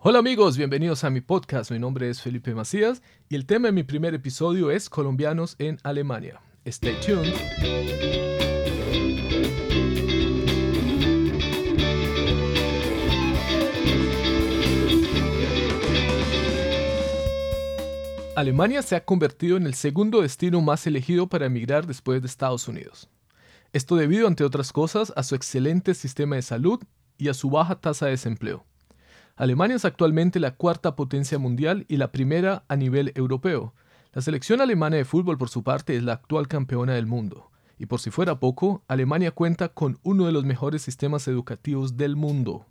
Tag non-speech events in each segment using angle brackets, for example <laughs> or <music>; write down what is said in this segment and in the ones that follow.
Hola amigos, bienvenidos a mi podcast. Mi nombre es Felipe Macías y el tema de mi primer episodio es colombianos en Alemania. Stay tuned. Alemania se ha convertido en el segundo destino más elegido para emigrar después de Estados Unidos. Esto debido, entre otras cosas, a su excelente sistema de salud y a su baja tasa de desempleo. Alemania es actualmente la cuarta potencia mundial y la primera a nivel europeo. La selección alemana de fútbol, por su parte, es la actual campeona del mundo. Y por si fuera poco, Alemania cuenta con uno de los mejores sistemas educativos del mundo.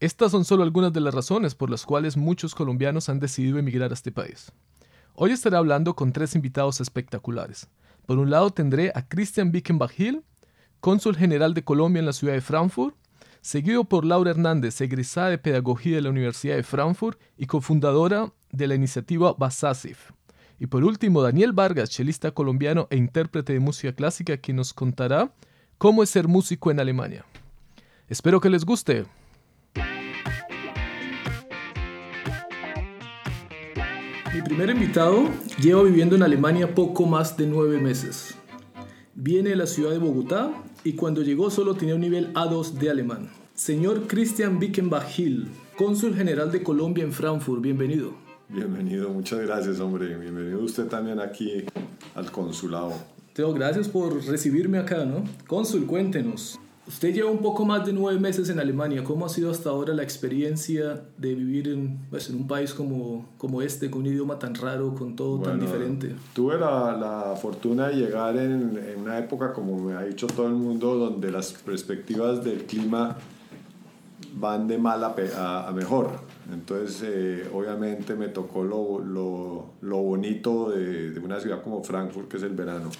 Estas son solo algunas de las razones por las cuales muchos colombianos han decidido emigrar a este país. Hoy estaré hablando con tres invitados espectaculares. Por un lado tendré a Christian Wickenbach-Hill, cónsul general de Colombia en la ciudad de Frankfurt, seguido por Laura Hernández, egresada de Pedagogía de la Universidad de Frankfurt y cofundadora de la iniciativa Basasif. Y por último, Daniel Vargas, chelista colombiano e intérprete de música clásica, quien nos contará cómo es ser músico en Alemania. Espero que les guste. Mi primer invitado lleva viviendo en Alemania poco más de nueve meses. Viene de la ciudad de Bogotá y cuando llegó solo tenía un nivel A2 de alemán. Señor Christian Wickenbach-Hill, cónsul general de Colombia en Frankfurt, bienvenido. Bienvenido, muchas gracias, hombre. Bienvenido usted también aquí al consulado. Teo, gracias por recibirme acá, ¿no? Cónsul, cuéntenos. Usted lleva un poco más de nueve meses en Alemania. ¿Cómo ha sido hasta ahora la experiencia de vivir en, pues, en un país como, como este, con un idioma tan raro, con todo tan diferente? Tuve la, la fortuna de llegar en, en, una época, como me ha dicho todo el mundo, donde las perspectivas del clima van de mal a, a, mejor. Entonces, eh, obviamente me tocó lo, lo, lo bonito de, de una ciudad como Frankfurt, que es el verano.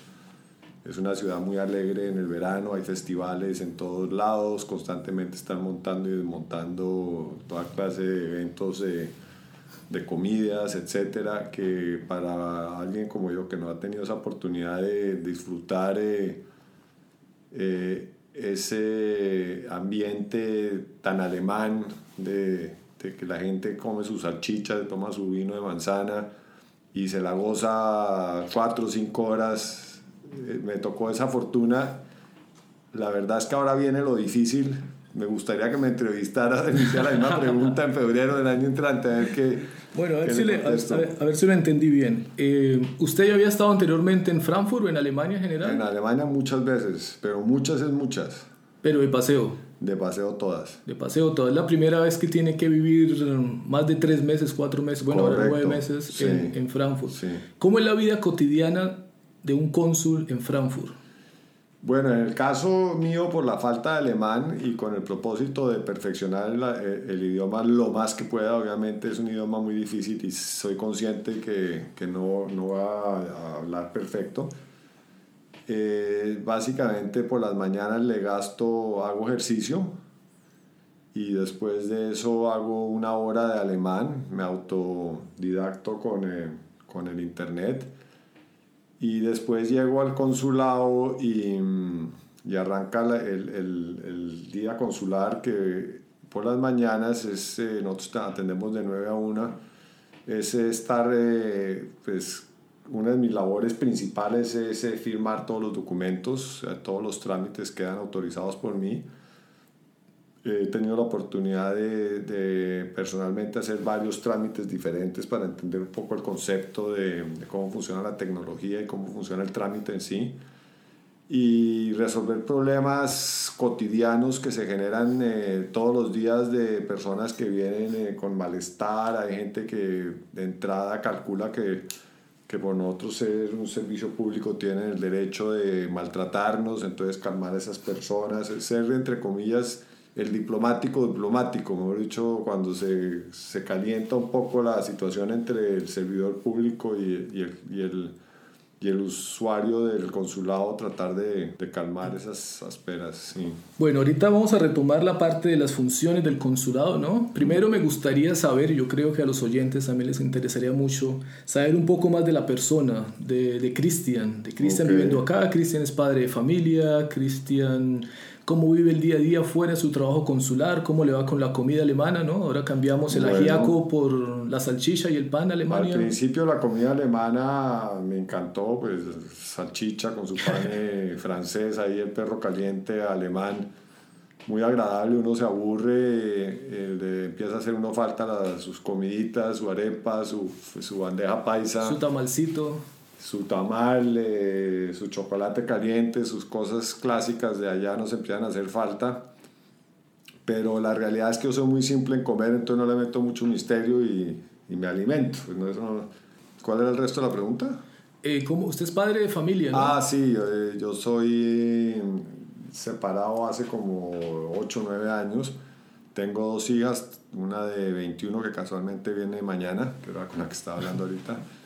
Es una ciudad muy alegre en el verano, hay festivales en todos lados, constantemente están montando y desmontando toda clase de eventos de, de comidas, etcétera, que para alguien como yo que no ha tenido esa oportunidad de disfrutar eh, eh, ese ambiente tan alemán de, de, que la gente come sus salchichas, toma su vino de manzana y se la goza cuatro o cinco horas me tocó esa fortuna. La verdad es que ahora viene lo difícil. Me gustaría que me entrevistara, <laughs> iniciar la misma pregunta en febrero del año entrante, a ver qué. Bueno, a ver, si, a, ver, si lo entendí bien. Eh, ¿Usted ya había estado anteriormente en Frankfurt o en Alemania en general? En Alemania muchas veces, pero muchas es muchas. Pero de paseo. De paseo todas. De paseo todas. Es la primera vez que tiene que vivir más de tres meses, cuatro meses, bueno, ahora nueve meses en, en, Frankfurt. Sí. ¿Cómo es la vida cotidiana de un cónsul en Frankfurt? Bueno, en el caso mío, por la falta de alemán y con el propósito de perfeccionar el, eh, el, idioma lo más que pueda, obviamente es un idioma muy difícil y soy consciente que, que no, no va a hablar perfecto. Eh, básicamente por las mañanas le gasto, hago ejercicio y después de eso hago una hora de alemán, me autodidacto con, eh, con el internet y después llego al consulado y, y arranca el, el, el, día consular que por las mañanas es, eh, nosotros atendemos de 9 a 1, es estar, eh, pues una de mis labores principales es eh, firmar todos los documentos, todos los trámites quedan autorizados por mí he tenido la oportunidad de, de, personalmente hacer varios trámites diferentes para entender un poco el concepto de, de, cómo funciona la tecnología y cómo funciona el trámite en sí y resolver problemas cotidianos que se generan eh, todos los días de personas que vienen eh, con malestar, hay gente que de entrada calcula que, que por nosotros ser un servicio público tienen el derecho de maltratarnos, entonces calmar a esas personas, ser entre comillas el diplomático diplomático, mejor dicho, cuando se, se, calienta un poco la situación entre el servidor público y, y, el, y, el, y, el, usuario del consulado, tratar de, de calmar esas asperas. Sí. Bueno, ahorita vamos a retomar la parte de las funciones del consulado, ¿no? Primero me gustaría saber, yo creo que a los oyentes también les interesaría mucho, saber un poco más de la persona, de Cristian, de Cristian okay. viviendo acá, Cristian es padre de familia, Cristian cómo vive el día a día fuera de su trabajo consular, cómo le va con la comida alemana, ¿no? Ahora cambiamos el ajiaco por la salchicha y el pan alemán. Al principio la comida alemana me encantó, pues salchicha con su pan eh, <laughs> francés, ahí el perro caliente alemán, muy agradable, uno se aburre, eh, empieza a hacer uno falta sus comiditas, su arepa, su, su bandeja paisa. Su tamalcito su tamal, eh, su chocolate caliente, sus cosas clásicas de allá nos empiezan a hacer falta. Pero la realidad es que yo soy muy simple en comer, entonces no le meto mucho misterio y, y me alimento. Pues no, ¿Cuál era el resto de la pregunta? Eh, ¿cómo? Usted es padre de familia, ¿no? Ah, sí, yo, yo soy separado hace como 8 o 9 años. Tengo dos hijas, una de 21 que casualmente viene mañana, que era con la que estaba hablando ahorita <laughs>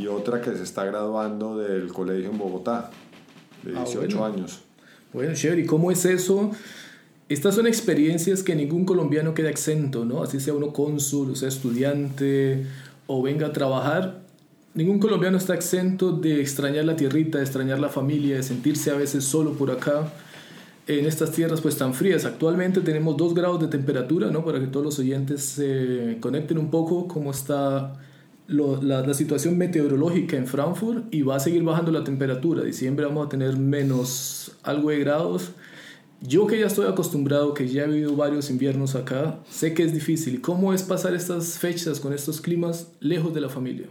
y otra que se está graduando del colegio en Bogotá, de 18 ah, años. Bueno, chévere, ¿y cómo es eso? Estas son experiencias que ningún colombiano queda exento, ¿no? Así sea uno cónsul, o sea estudiante, o venga a trabajar. Ningún colombiano está exento de extrañar la tierrita, de extrañar la familia, de sentirse a veces solo por acá en estas tierras pues tan frías. Actualmente tenemos 2 grados de temperatura, ¿no? Para que todos los oyentes se conecten un poco cómo está la, la, situación meteorológica en Frankfurt y va a seguir bajando la temperatura. Diciembre vamos a tener menos algo de grados. Yo que ya estoy acostumbrado, que ya he vivido varios inviernos acá, sé que es difícil. ¿Cómo es pasar estas fechas con estos climas lejos de la familia?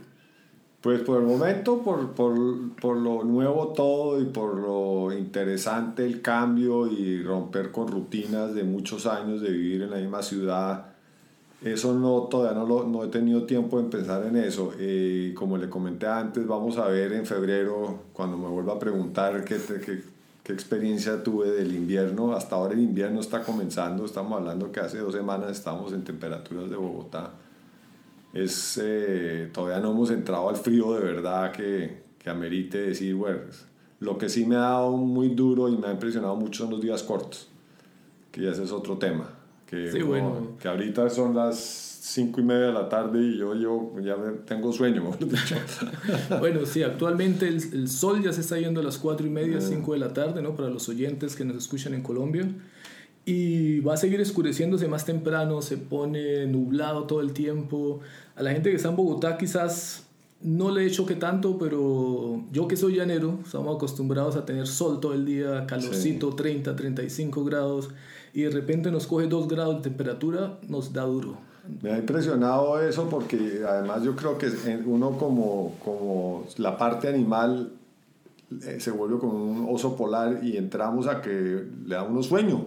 Pues por el momento, por, por, por lo nuevo todo y por lo interesante el cambio y romper con rutinas de muchos años de vivir en la misma ciudad, eso no, todavía no, lo, no he tenido tiempo de pensar en eso. Eh, como le comenté antes, vamos a ver en febrero, cuando me vuelva a preguntar qué, qué, qué, experiencia tuve del invierno. Hasta ahora el invierno está comenzando, estamos hablando que hace dos semanas estamos en temperaturas de Bogotá. Es, eh, todavía no hemos entrado al frío de verdad que, que amerite decir, bueno, lo que sí me ha dado muy duro y me ha impresionado mucho son los días cortos, que ya ese es otro tema que, bueno. que ahorita son las cinco y media de la tarde y yo, yo ya tengo sueño. <laughs> <laughs> bueno, sí, actualmente el, el, sol ya se está yendo a las cuatro y media, 5 de la tarde, ¿no? Para los oyentes que nos escuchan en Colombia. Y va a seguir escureciéndose más temprano, se pone nublado todo el tiempo. A la gente que está en Bogotá quizás no le choque tanto, pero yo que soy llanero, estamos acostumbrados a tener sol todo el día, calorcito, 30, 35 grados y de repente nos coge 2 grados de temperatura, nos da duro. Me ha impresionado eso porque además yo creo que uno como, como la parte animal eh, se vuelve como un oso polar y entramos a que le da uno sueño.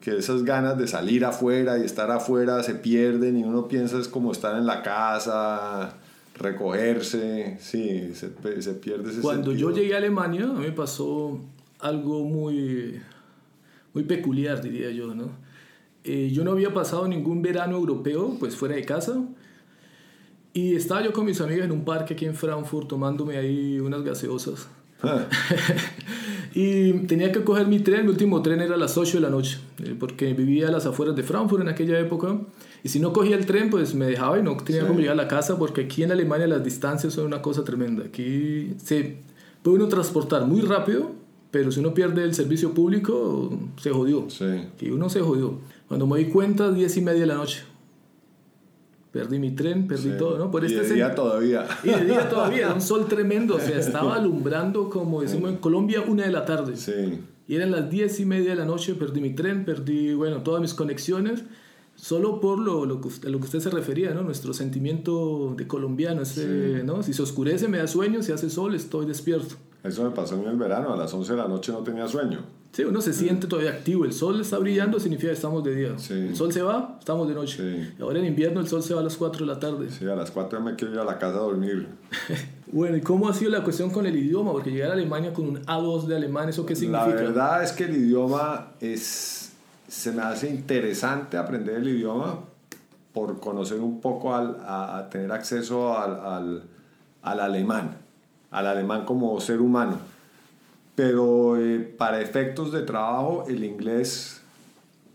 Que esas ganas de salir afuera y estar afuera se pierden y uno piensa es como estar en la casa, recogerse, sí, se, se pierde ese Cuando yo llegué a Alemania, a mí me pasó algo muy muy peculiar, diría yo, ¿no? Eh, yo no había pasado ningún verano europeo, pues fuera de casa. Y estaba yo con mis amigas en un parque aquí en Frankfurt tomándome ahí unas gaseosas. Ah. <laughs> y tenía que coger mi tren, mi último tren era a las 8 de la noche, eh, porque vivía a las afueras de Frankfurt en aquella época. Y si no cogía el tren, pues me dejaba y no tenía que cómo llegar a la casa, porque aquí en Alemania las distancias son una cosa tremenda. Aquí se puede uno transportar muy rápido, pero si uno pierde el servicio público, se jodió. Sí. Y uno se jodió. Cuando me di cuenta, diez y media de la noche. Perdí mi tren, perdí todo, ¿no? Por y este de día todavía. <laughs> Y de día todavía, un sol tremendo. O sea, <laughs> estaba alumbrando, como decimos en Colombia, una de la tarde. Sí. Y eran las diez y media de la noche, perdí mi tren, perdí, bueno, todas mis conexiones solo por lo, lo, que, a lo que usted se refería, ¿no? Nuestro sentimiento de colombiano, ese, ¿no? Si se oscurece me da sueño, si hace sol estoy despierto. Eso me pasó en el verano, a las 11 de la noche no tenía sueño. Sí, uno se siente todavía activo. El sol está brillando, significa que estamos de día. El sol se va, estamos de noche. ahora en invierno el sol se va a las 4 de la tarde. Sí, a las 4 me quiero ir a la casa a dormir. <laughs> bueno, ¿y cómo ha sido la cuestión con el idioma? Porque llegar a Alemania con un A2 de alemán, ¿eso qué significa? La verdad es que el idioma es... Se me hace interesante aprender el idioma por conocer un poco, al, a, tener acceso al, al, al alemán al alemán como ser humano. Pero eh, para efectos de trabajo, el inglés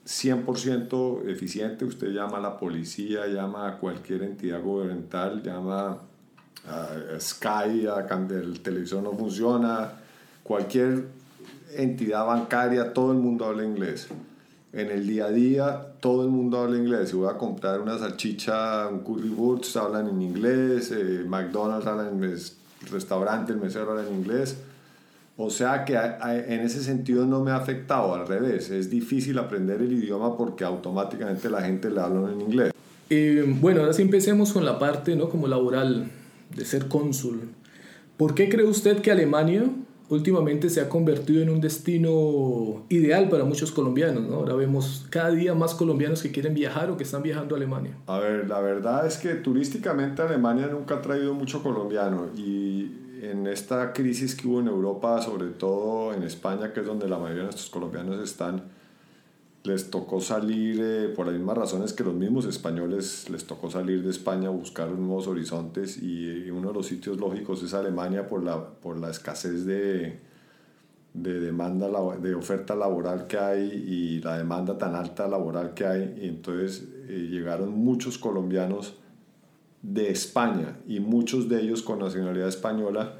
100% eficiente. Usted llama a la policía, llama a cualquier entidad gubernamental, llama a Sky, a el televisor no funciona, cualquier entidad bancaria, todo el mundo habla inglés. En el día a día, todo el mundo habla inglés. Si voy a comprar una salchicha, un currywurst, hablan en inglés. Eh, McDonald's hablan en inglés. Restaurante, el mesero habla en inglés. O sea que en ese sentido no me ha afectado, al revés. Es difícil aprender el idioma porque automáticamente la gente le habla en inglés. Eh, bueno, ahora sí empecemos con la parte ¿no? como laboral de ser cónsul. ¿Por qué cree usted que Alemania últimamente se ha convertido en un destino ideal para muchos colombianos. ¿no? Ahora vemos cada día más colombianos que quieren viajar o que están viajando a Alemania. A ver, la verdad es que turísticamente Alemania nunca ha traído mucho colombiano y en esta crisis que hubo en Europa, sobre todo en España, que es donde la mayoría de nuestros colombianos están, les tocó salir, eh, por las mismas razones que los mismos españoles, les tocó salir de España a buscar nuevos horizontes y, uno de los sitios lógicos es Alemania por la, por la escasez de, de demanda, de oferta laboral que hay y la demanda tan alta laboral que hay. Y entonces eh, llegaron muchos colombianos de España y muchos de ellos con nacionalidad española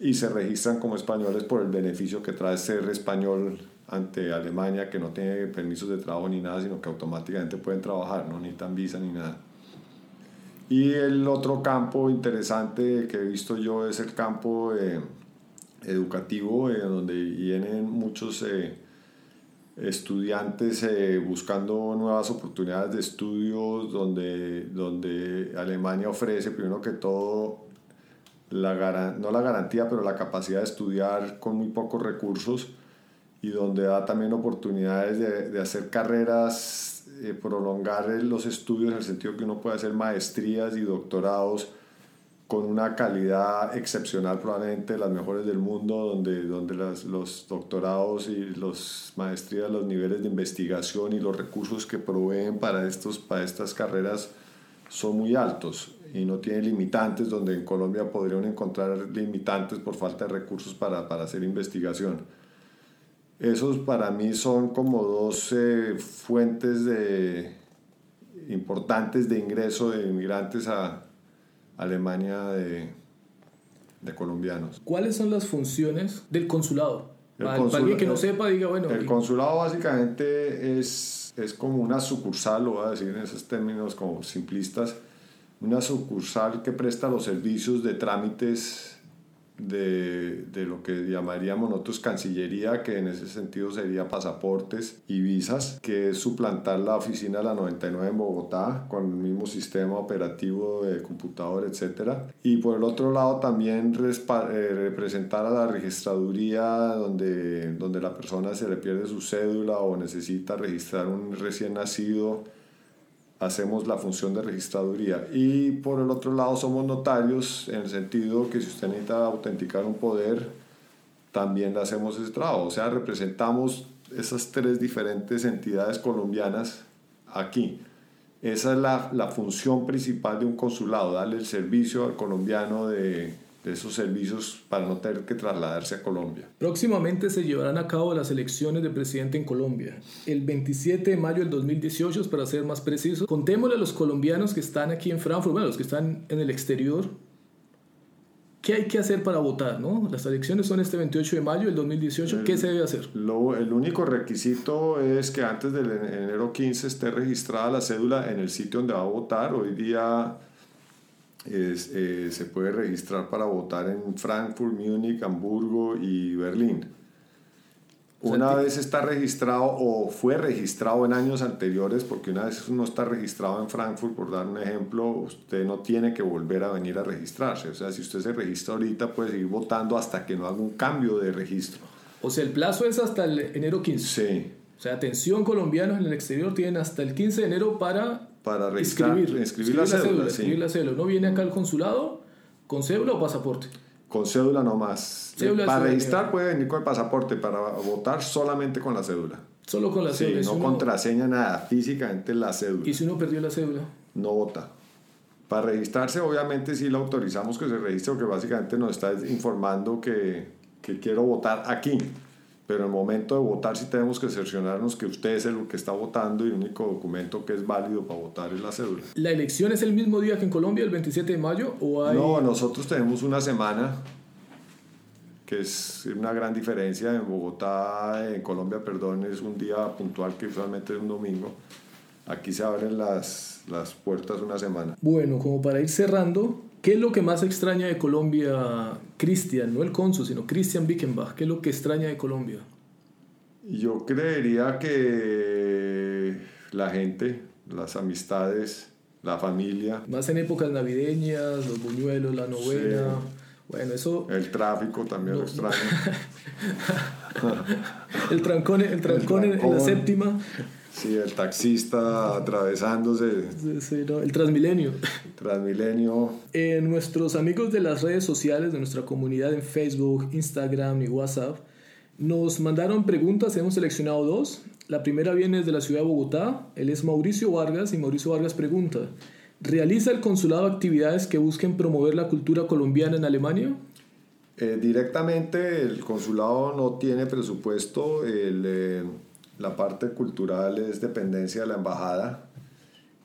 y se registran como españoles por el beneficio que trae ser español ante Alemania que no tiene permisos de trabajo ni nada, sino que automáticamente pueden trabajar, no necesitan visa ni nada. Y el otro campo interesante que he visto yo es el campo eh, educativo, eh, donde vienen muchos eh, estudiantes buscando nuevas oportunidades de estudios, donde, donde Alemania ofrece, primero que todo, la, no la garantía, pero la capacidad de estudiar con muy pocos recursos y donde da también oportunidades de, de hacer carreras, eh, prolongar los estudios en el sentido que uno puede hacer maestrías y doctorados con una calidad excepcional, probablemente las mejores del mundo, donde, donde las, los doctorados y las maestrías, los niveles de investigación y los recursos que proveen para, estos, para estas carreras son muy altos y no tienen limitantes, donde en Colombia podrían encontrar limitantes por falta de recursos para, para hacer investigación. Esos para mí son como dos eh, fuentes de, importantes de ingreso de inmigrantes a Alemania de, de colombianos. ¿Cuáles son las funciones del consulado? para, alguien que no sepa, diga, bueno. El consulado básicamente es, es como una sucursal, lo voy a decir en esos términos como simplistas, una sucursal que presta los servicios de trámites de, de, lo que llamaríamos nosotros Cancillería, que en ese sentido sería pasaportes y visas, que es suplantar la oficina de la 99 en Bogotá con el mismo sistema operativo de computador, etc. Y por el otro lado también eh, representar a la registraduría donde, donde la persona se le pierde su cédula o necesita registrar un recién nacido hacemos la función de registraduría. Y por el otro lado somos notarios en el sentido que si usted necesita autenticar un poder, también hacemos ese trabajo. O sea, representamos esas tres diferentes entidades colombianas aquí. Esa es la, la función principal de un consulado, darle el servicio al colombiano de, de esos servicios para no tener que trasladarse a Colombia. Próximamente se llevarán a cabo las elecciones de presidente en Colombia, el 27 de mayo del 2018, para ser más preciso. Contémosle a los colombianos que están aquí en Frankfurt, bueno, los que están en el exterior, ¿qué hay que hacer para votar? ¿no? Las elecciones son este 28 de mayo del 2018, ¿qué se debe hacer? Lo, el único requisito es que antes del enero 15 esté registrada la cédula en el sitio donde va a votar. Hoy día es, eh, se puede registrar para votar en Frankfurt, Múnich, Hamburgo y Berlín. Una vez está registrado o fue registrado en años anteriores, porque una vez uno está registrado en Frankfurt, por dar un ejemplo, usted no tiene que volver a venir a registrarse. O sea, si usted se registra ahorita, puede seguir votando hasta que no haga un cambio de registro. O sea, el plazo es hasta el enero 15. Sí. O sea, atención colombianos en el exterior tienen hasta el 15 de enero para para registrar, inscribir, la, cédula. la cédula. ¿No viene acá al consulado con cédula o pasaporte? Con cédula nomás. para registrar puede venir con el pasaporte, para votar solamente con la cédula. Solo con la cédula. no contraseña nada, físicamente la cédula. ¿Y si uno perdió la cédula? No vota. Para registrarse, obviamente sí le autorizamos que se registre, porque básicamente nos está informando que, que quiero votar aquí pero en el momento de votar sí tenemos que cerciorarnos que usted es el que está votando y el único documento que es válido para votar es la cédula. ¿La elección es el mismo día que en Colombia, el 27 de mayo? O hay... No, nosotros tenemos una semana que es una gran diferencia. En Bogotá, en Colombia, perdón, es un día puntual que usualmente es un domingo. Aquí se abren las, las puertas una semana. Bueno, como para ir cerrando, ¿qué es lo que más extraña de Colombia, Cristian? No el consul, sino Cristian Bickenbach. ¿Qué es lo que extraña de Colombia? Yo creería que la gente, las amistades, la familia. Más en épocas navideñas, los buñuelos, la novena. Bueno, eso... El tráfico también lo extraño. <laughs> el trancón, el trancón, En, la séptima. Sí, el taxista atravesándose. Sí, no, el Transmilenio. Transmilenio. Eh, nuestros amigos de las redes sociales, de nuestra comunidad en Facebook, Instagram y WhatsApp, nos mandaron preguntas, hemos seleccionado dos. La primera viene desde la ciudad de Bogotá, él es Mauricio Vargas y Mauricio Vargas pregunta, ¿realiza el consulado actividades que busquen promover la cultura colombiana en Alemania? Eh, directamente el consulado no tiene presupuesto, eh, la parte cultural es dependencia de la embajada.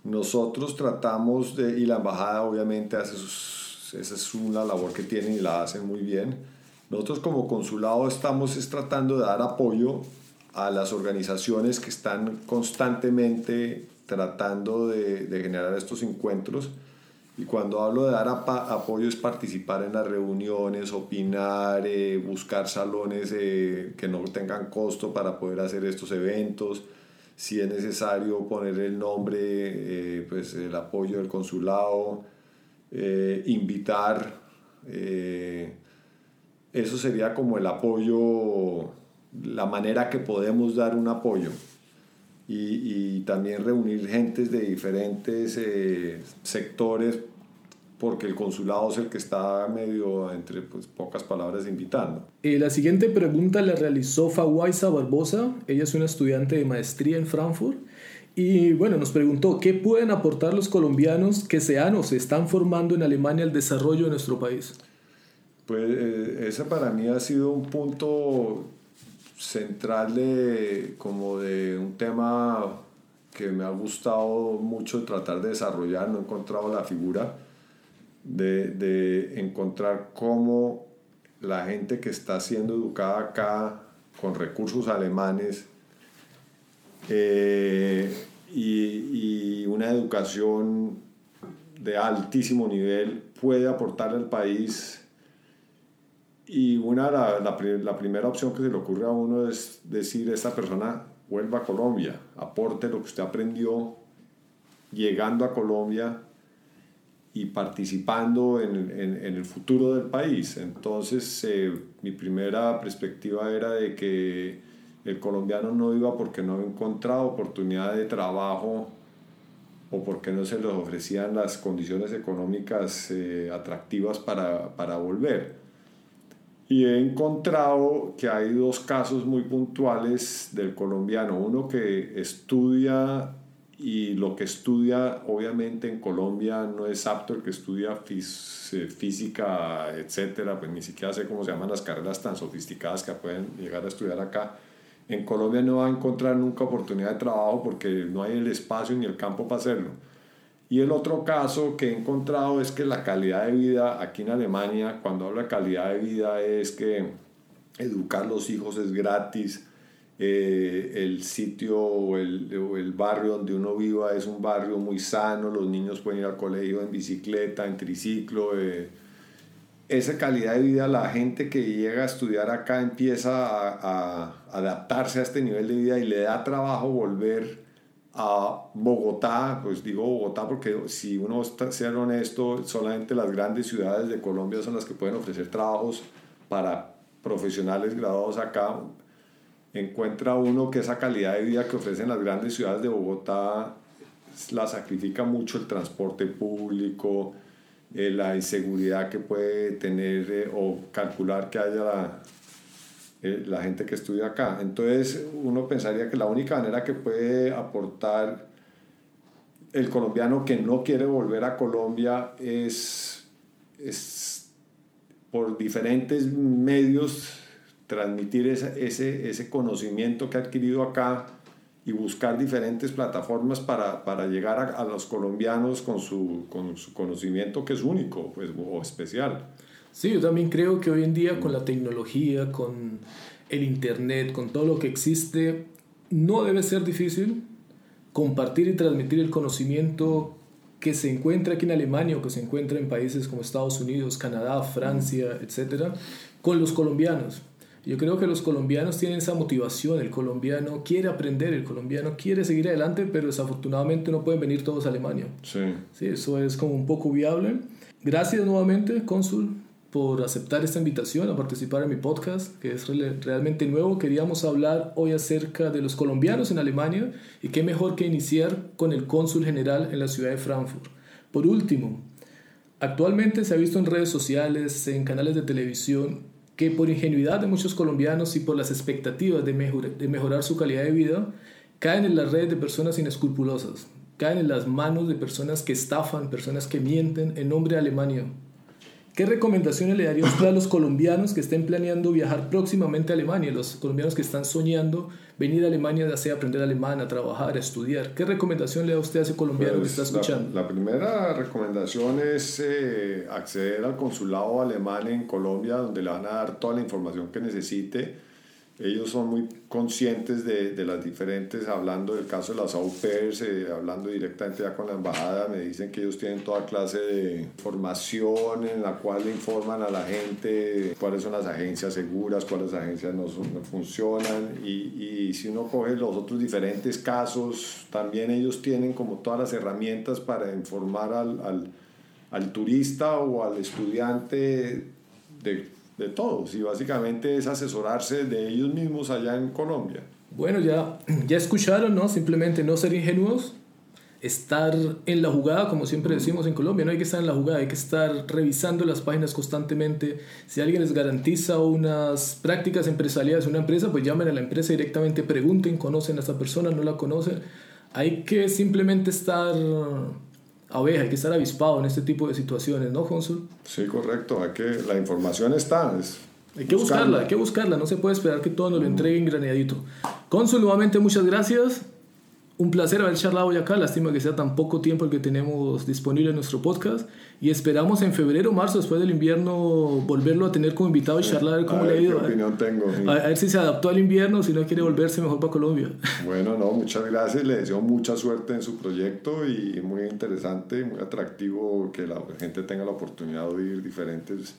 Nosotros tratamos de, y la embajada obviamente hace esa es una labor que tiene y la hacen muy bien nosotros como consulado estamos tratando de dar apoyo a las organizaciones que están constantemente tratando de, generar estos encuentros. Y cuando hablo de dar apoyo es participar en las reuniones, opinar, eh, buscar salones eh, que no tengan costo para poder hacer estos eventos. Si es necesario poner el nombre, eh, pues el apoyo del consulado, invitar eso sería como el apoyo, la manera que podemos dar un apoyo. Y, y también reunir gentes de diferentes eh, sectores, porque el consulado es el que está medio, entre pues, pocas palabras, invitando. Eh, la siguiente pregunta la realizó Fawaisa Barbosa. Ella es una estudiante de maestría en Frankfurt. Y bueno, nos preguntó, ¿qué pueden aportar los colombianos que se han o se están formando en Alemania al desarrollo de nuestro país? Pues eh, ese para mí ha sido un punto central de como de un tema que me ha gustado mucho tratar de desarrollar, no he encontrado la figura de, de encontrar cómo la gente que está siendo educada acá con recursos alemanes eh, y, y, una educación de altísimo nivel puede aportarle al país. Y una, la, la, primera opción que se le ocurre a uno es decir, esta persona vuelva a Colombia, aporte lo que usted aprendió llegando a Colombia y participando en, en, el futuro del país. Entonces, eh, mi primera perspectiva era de que el colombiano no iba porque no había encontrado oportunidad de trabajo o porque no se les ofrecían las condiciones económicas eh, atractivas para, para volver y he encontrado que hay dos casos muy puntuales del colombiano. Uno que estudia y lo que estudia obviamente en Colombia no es apto el que estudia física, etcétera, pues ni siquiera sé cómo se llaman las carreras tan sofisticadas que pueden llegar a estudiar acá. En Colombia no va a encontrar nunca oportunidad de trabajo porque no hay el espacio ni el campo para hacerlo y el otro caso que he encontrado es que la calidad de vida aquí en Alemania, cuando hablo de calidad de vida, es que educar a los hijos es gratis, eh, el sitio o el, el, barrio donde uno viva es un barrio muy sano, los niños pueden ir al colegio en bicicleta, en triciclo. Eh, esa calidad de vida, la gente que llega a estudiar acá empieza a, adaptarse a este nivel de vida y le da trabajo volver a Bogotá, pues digo Bogotá porque si uno está, sea honesto, solamente las grandes ciudades de Colombia son las que pueden ofrecer trabajos para profesionales graduados acá. Encuentra uno que esa calidad de vida que ofrecen las grandes ciudades de Bogotá la sacrifica mucho el transporte público, eh, la inseguridad que puede tener eh, o calcular que haya la, eh, la gente que estudia acá. Entonces uno pensaría que la única manera que puede aportar el colombiano que no quiere volver a Colombia es, es por diferentes medios transmitir ese, ese, ese, conocimiento que ha adquirido acá y buscar diferentes plataformas para, para llegar a, a, los colombianos con su, con su conocimiento que es único pues, o especial. Sí, yo también creo que hoy en día con la tecnología, con el Internet, con todo lo que existe, no debe ser difícil compartir y transmitir el conocimiento que se encuentra aquí en Alemania o que se encuentra en países como Estados Unidos, Canadá, Francia, etcétera, con los colombianos. Yo creo que los colombianos tienen esa motivación, el colombiano quiere aprender, el colombiano quiere seguir adelante, pero desafortunadamente no pueden venir todos a Alemania. Sí. Sí, eso es como un poco viable. Gracias nuevamente, cónsul, por aceptar esta invitación a participar en mi podcast, que es realmente nuevo. Queríamos hablar hoy acerca de los colombianos en Alemania y qué mejor que iniciar con el cónsul general en la ciudad de Frankfurt. Por último, actualmente se ha visto en redes sociales, en canales de televisión, que por ingenuidad de muchos colombianos y por las expectativas de, mejorar su calidad de vida, caen en las redes de personas inescrupulosas, caen en las manos de personas que estafan, personas que mienten en nombre de Alemania ¿Qué recomendaciones le daría usted a los colombianos que estén planeando viajar próximamente a Alemania, los colombianos que están soñando venir a Alemania, ya sea aprender alemán, a trabajar, a estudiar? ¿Qué recomendación le da usted a ese colombiano que está pues, escuchando? La, primera recomendación es eh, acceder al consulado alemán en Colombia, donde le van a dar toda la información que necesite ellos son muy conscientes de, de, las diferentes, hablando del caso de las au pairs, eh, hablando directamente ya con la embajada, me dicen que ellos tienen toda clase de formación en la cual le informan a la gente cuáles son las agencias seguras, cuáles agencias no, no funcionan. Y, y, si uno coge los otros diferentes casos, también ellos tienen como todas las herramientas para informar al, al, al turista o al estudiante de de todos y básicamente es asesorarse de ellos mismos allá en Colombia. Bueno, ya, ya escucharon, ¿no? Simplemente no ser ingenuos, estar en la jugada, como siempre decimos en Colombia, no hay que estar en la jugada, hay que estar revisando las páginas constantemente. Si alguien les garantiza unas prácticas empresariales en una empresa, pues llamen a la empresa directamente, pregunten, conocen a esa persona, no la conocen. Hay que simplemente estar abeja, hay que estar avispado en este tipo de situaciones, ¿no, Consul? Sí, correcto, hay que, la información está. hay que buscarla, hay que buscarla, no se puede esperar que todo nos lo entreguen graneadito. Consul, nuevamente muchas gracias. Un placer haber charlado hoy acá. Lástima que sea tan poco tiempo el que tenemos disponible en nuestro podcast. Y esperamos en febrero o marzo, después del invierno, volverlo a tener como invitado y charlar cómo le ha ido. ¿Qué opinión tengo? A, ver si se adaptó al invierno, si no quiere volverse mejor para Colombia. <laughs> Bueno, no, muchas gracias. Le deseo mucha suerte en su proyecto y muy interesante, muy atractivo que la gente tenga la oportunidad de oír diferentes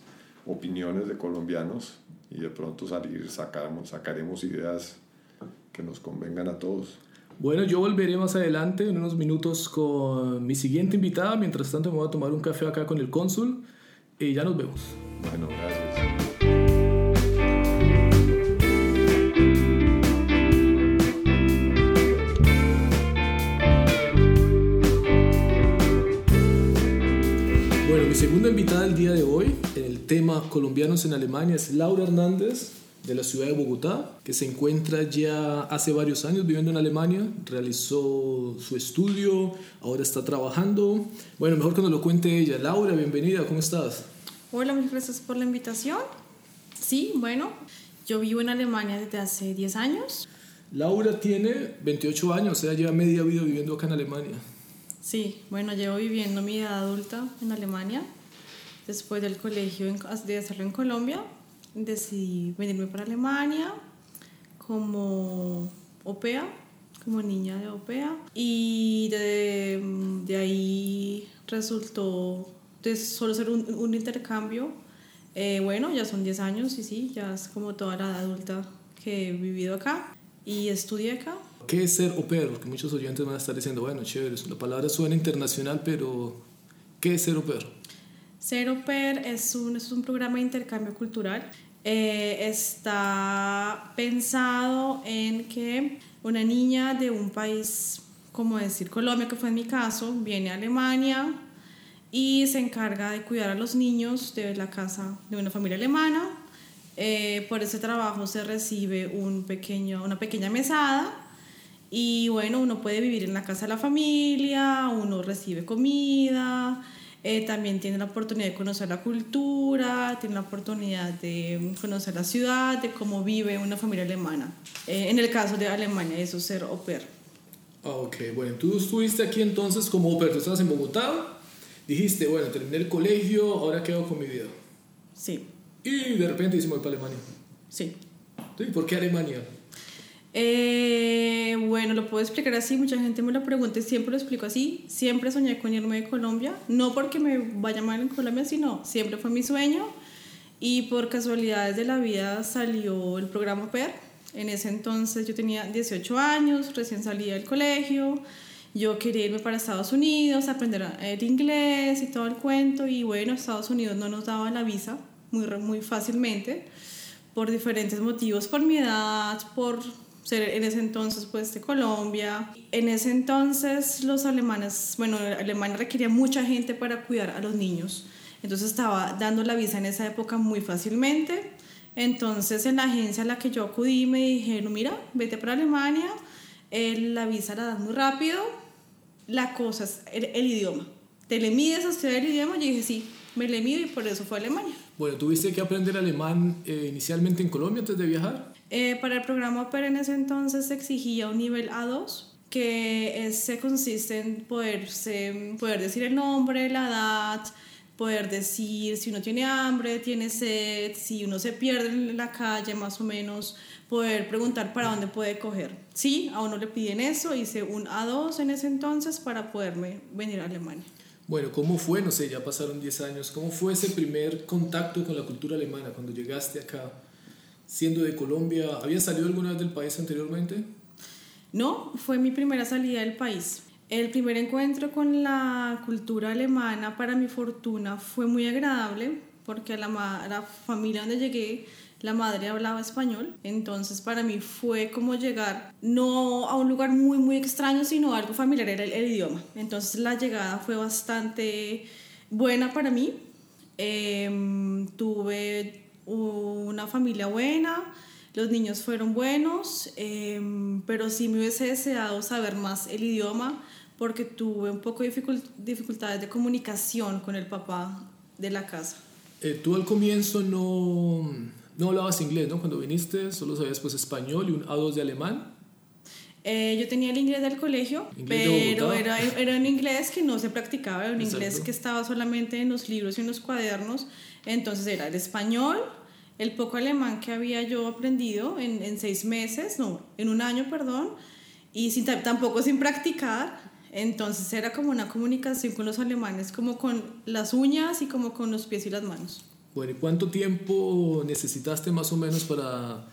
opiniones de colombianos y de pronto salir, sacaremos, sacaremos ideas que nos convengan a todos. Bueno, yo volveré más adelante en unos minutos con mi siguiente invitada. Mientras tanto, me voy a tomar un café acá con el cónsul y ya nos vemos. Bueno, gracias. Bueno, mi segunda invitada del día de hoy en el tema colombianos en Alemania es Laura Hernández de la ciudad de Bogotá, que se encuentra ya hace varios años viviendo en Alemania, realizó su estudio, ahora está trabajando. Bueno, mejor que nos lo cuente ella. Laura, bienvenida, ¿cómo estás? Hola, muchas gracias por la invitación. Sí, bueno, yo vivo en Alemania desde hace 10 años. Laura tiene 28 años, o sea, lleva media vida viviendo acá en Alemania. Sí, bueno, llevo viviendo mi edad adulta en Alemania, después del colegio de hacerlo en Colombia, decidí venirme para Alemania como OPEA, como niña de OPEA. Y de, de ahí resultó de solo ser un, un intercambio. Eh, bueno, ya son 10 años y sí, ya es como toda la edad adulta que he vivido acá y estudié acá. ¿Qué es ser OPEA? Porque muchos oyentes van a estar diciendo, bueno, chévere, la palabra suena internacional, pero ¿qué es ser OPEA? Ser es un, es un programa de intercambio cultural. Eh, está pensado en que una niña de un país, como decir Colombia, que fue en mi caso, viene a Alemania y se encarga de cuidar a los niños de la casa de una familia alemana. Eh, por ese trabajo se recibe un pequeño, una pequeña mesada y bueno, uno puede vivir en la casa de la familia, uno recibe comida, eh, también tiene la oportunidad de conocer la cultura, tiene la oportunidad de conocer la ciudad, de cómo vive una familia alemana. Eh, en el caso de Alemania, eso es ser au pair. Ah, ok, bueno, tú estuviste aquí entonces como au pair, tú estabas en Bogotá, dijiste, bueno, terminé el colegio, ahora hago con mi vida. Sí. Y de repente voy para Alemania. Sí. ¿Y por qué Alemania? Eh, bueno, lo puedo explicar así, mucha gente me lo pregunta y siempre lo explico así. Siempre soñé con irme de Colombia, no porque me vaya mal en Colombia, sino siempre fue mi sueño. Y por casualidades de la vida salió el programa PER. En ese entonces yo tenía 18 años, recién salía del colegio. Yo quería irme para Estados Unidos, aprender el inglés y todo el cuento. Y bueno, Estados Unidos no nos daba la visa muy, muy fácilmente por diferentes motivos, por mi edad, por ser en ese entonces pues de Colombia. En ese entonces los alemanes, bueno, Alemania requería mucha gente para cuidar a los niños. Entonces estaba dando la visa en esa época muy fácilmente. Entonces en la agencia a la que yo acudí me dijeron, mira, vete para Alemania, la visa la das muy rápido, la cosa es el, idioma. ¿Te le mides a estudiar el idioma? Yo dije, sí, me le mido y por eso fue a Alemania. Bueno, ¿tuviste que aprender alemán eh, inicialmente en Colombia antes de viajar? Eh, para el programa pero en ese entonces se exigía un nivel A2, que se consiste en poderse, poder decir el nombre, la edad, poder decir si uno tiene hambre, tiene sed, si uno se pierde en la calle más o menos, poder preguntar para dónde puede coger. Sí, a uno le piden eso, hice un A2 en ese entonces para poderme venir a Alemania. Bueno, ¿cómo fue? No sé, ya pasaron 10 años. ¿Cómo fue ese primer contacto con la cultura alemana cuando llegaste acá? Siendo de Colombia, ¿había salido alguna vez del país anteriormente? No, fue mi primera salida del país. El primer encuentro con la cultura alemana, para mi fortuna, fue muy agradable porque la, la familia donde llegué, la madre hablaba español, entonces para mí fue como llegar no a un lugar muy, muy extraño, sino algo familiar, era el, idioma. Entonces la llegada fue bastante buena para mí. Em, tuve una familia buena, los niños fueron buenos, em, pero sí me hubiese deseado saber más el idioma porque tuve un poco de dificultades de comunicación con el papá de la casa. Eh, tú al comienzo no, no hablabas inglés, ¿no? Cuando viniste solo sabías pues español y un A2 de alemán. Eh, yo tenía el inglés del colegio, pero era, era un inglés que no se practicaba, era un inglés que estaba solamente en los libros y en los cuadernos. Entonces era el español, el poco alemán que había yo aprendido en, seis meses, no, en un año, perdón, y sin, tampoco sin practicar. Entonces era como una comunicación con los alemanes, como con las uñas y como con los pies y las manos. Bueno, ¿y cuánto tiempo necesitaste más o menos para,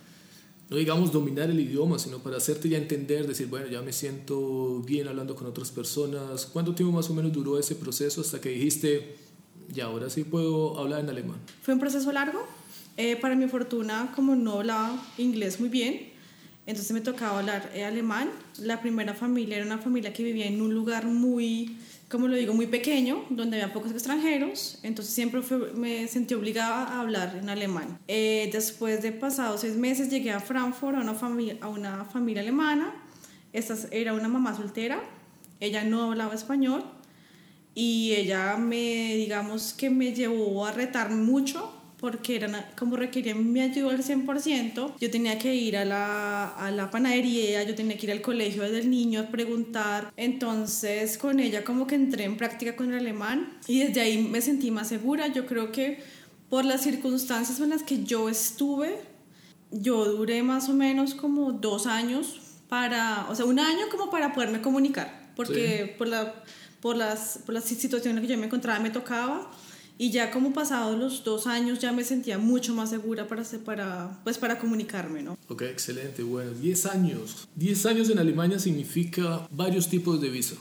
no digamos dominar el idioma, sino para hacerte ya entender, decir, bueno, ya me siento bien hablando con otras personas? ¿Cuánto tiempo más o menos duró ese proceso hasta que dijiste, ya ahora sí puedo hablar en alemán? Fue un proceso largo, eh, para mi fortuna, como no hablaba inglés muy bien, entonces me tocaba hablar eh, alemán. La primera familia era una familia que vivía en un lugar muy, como lo digo, muy pequeño, donde había pocos extranjeros, entonces siempre me sentí obligada a hablar en alemán. Eh, después de pasados seis meses llegué a Frankfurt a una familia, a una familia alemana. Esta era una mamá soltera, ella no hablaba español y ella me, digamos que me llevó a retar mucho porque eran, como requerían mi ayuda al 100%, yo tenía que ir a la, a la panadería, yo tenía que ir al colegio desde el niño a preguntar. Entonces con ella como que entré en práctica con el alemán y desde ahí me sentí más segura. Yo creo que por las circunstancias en las que yo estuve, yo duré más o menos como dos años para, o sea, un año como para poderme comunicar, porque por, la, por, las, por las situaciones que yo me encontraba me tocaba y ya como pasados los dos años ya me sentía mucho más segura para, para, pues para comunicarme, ¿no? Ok, excelente, bueno, 10 años. 10 años en Alemania significa varios tipos de visa.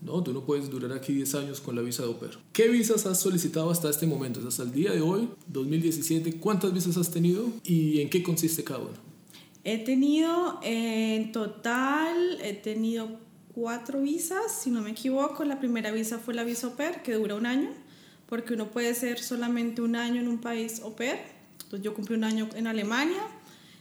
No, tú no puedes durar aquí 10 años con la visa de au ¿Qué visas has solicitado hasta este momento? Hasta el día de hoy, 2017, ¿cuántas visas has tenido y en qué consiste cada una? He tenido en total, he tenido cuatro visas, si no me equivoco. La primera visa fue la visa au que dura un año porque uno puede ser solamente un año en un país au pair. Entonces yo cumplí un año en Alemania.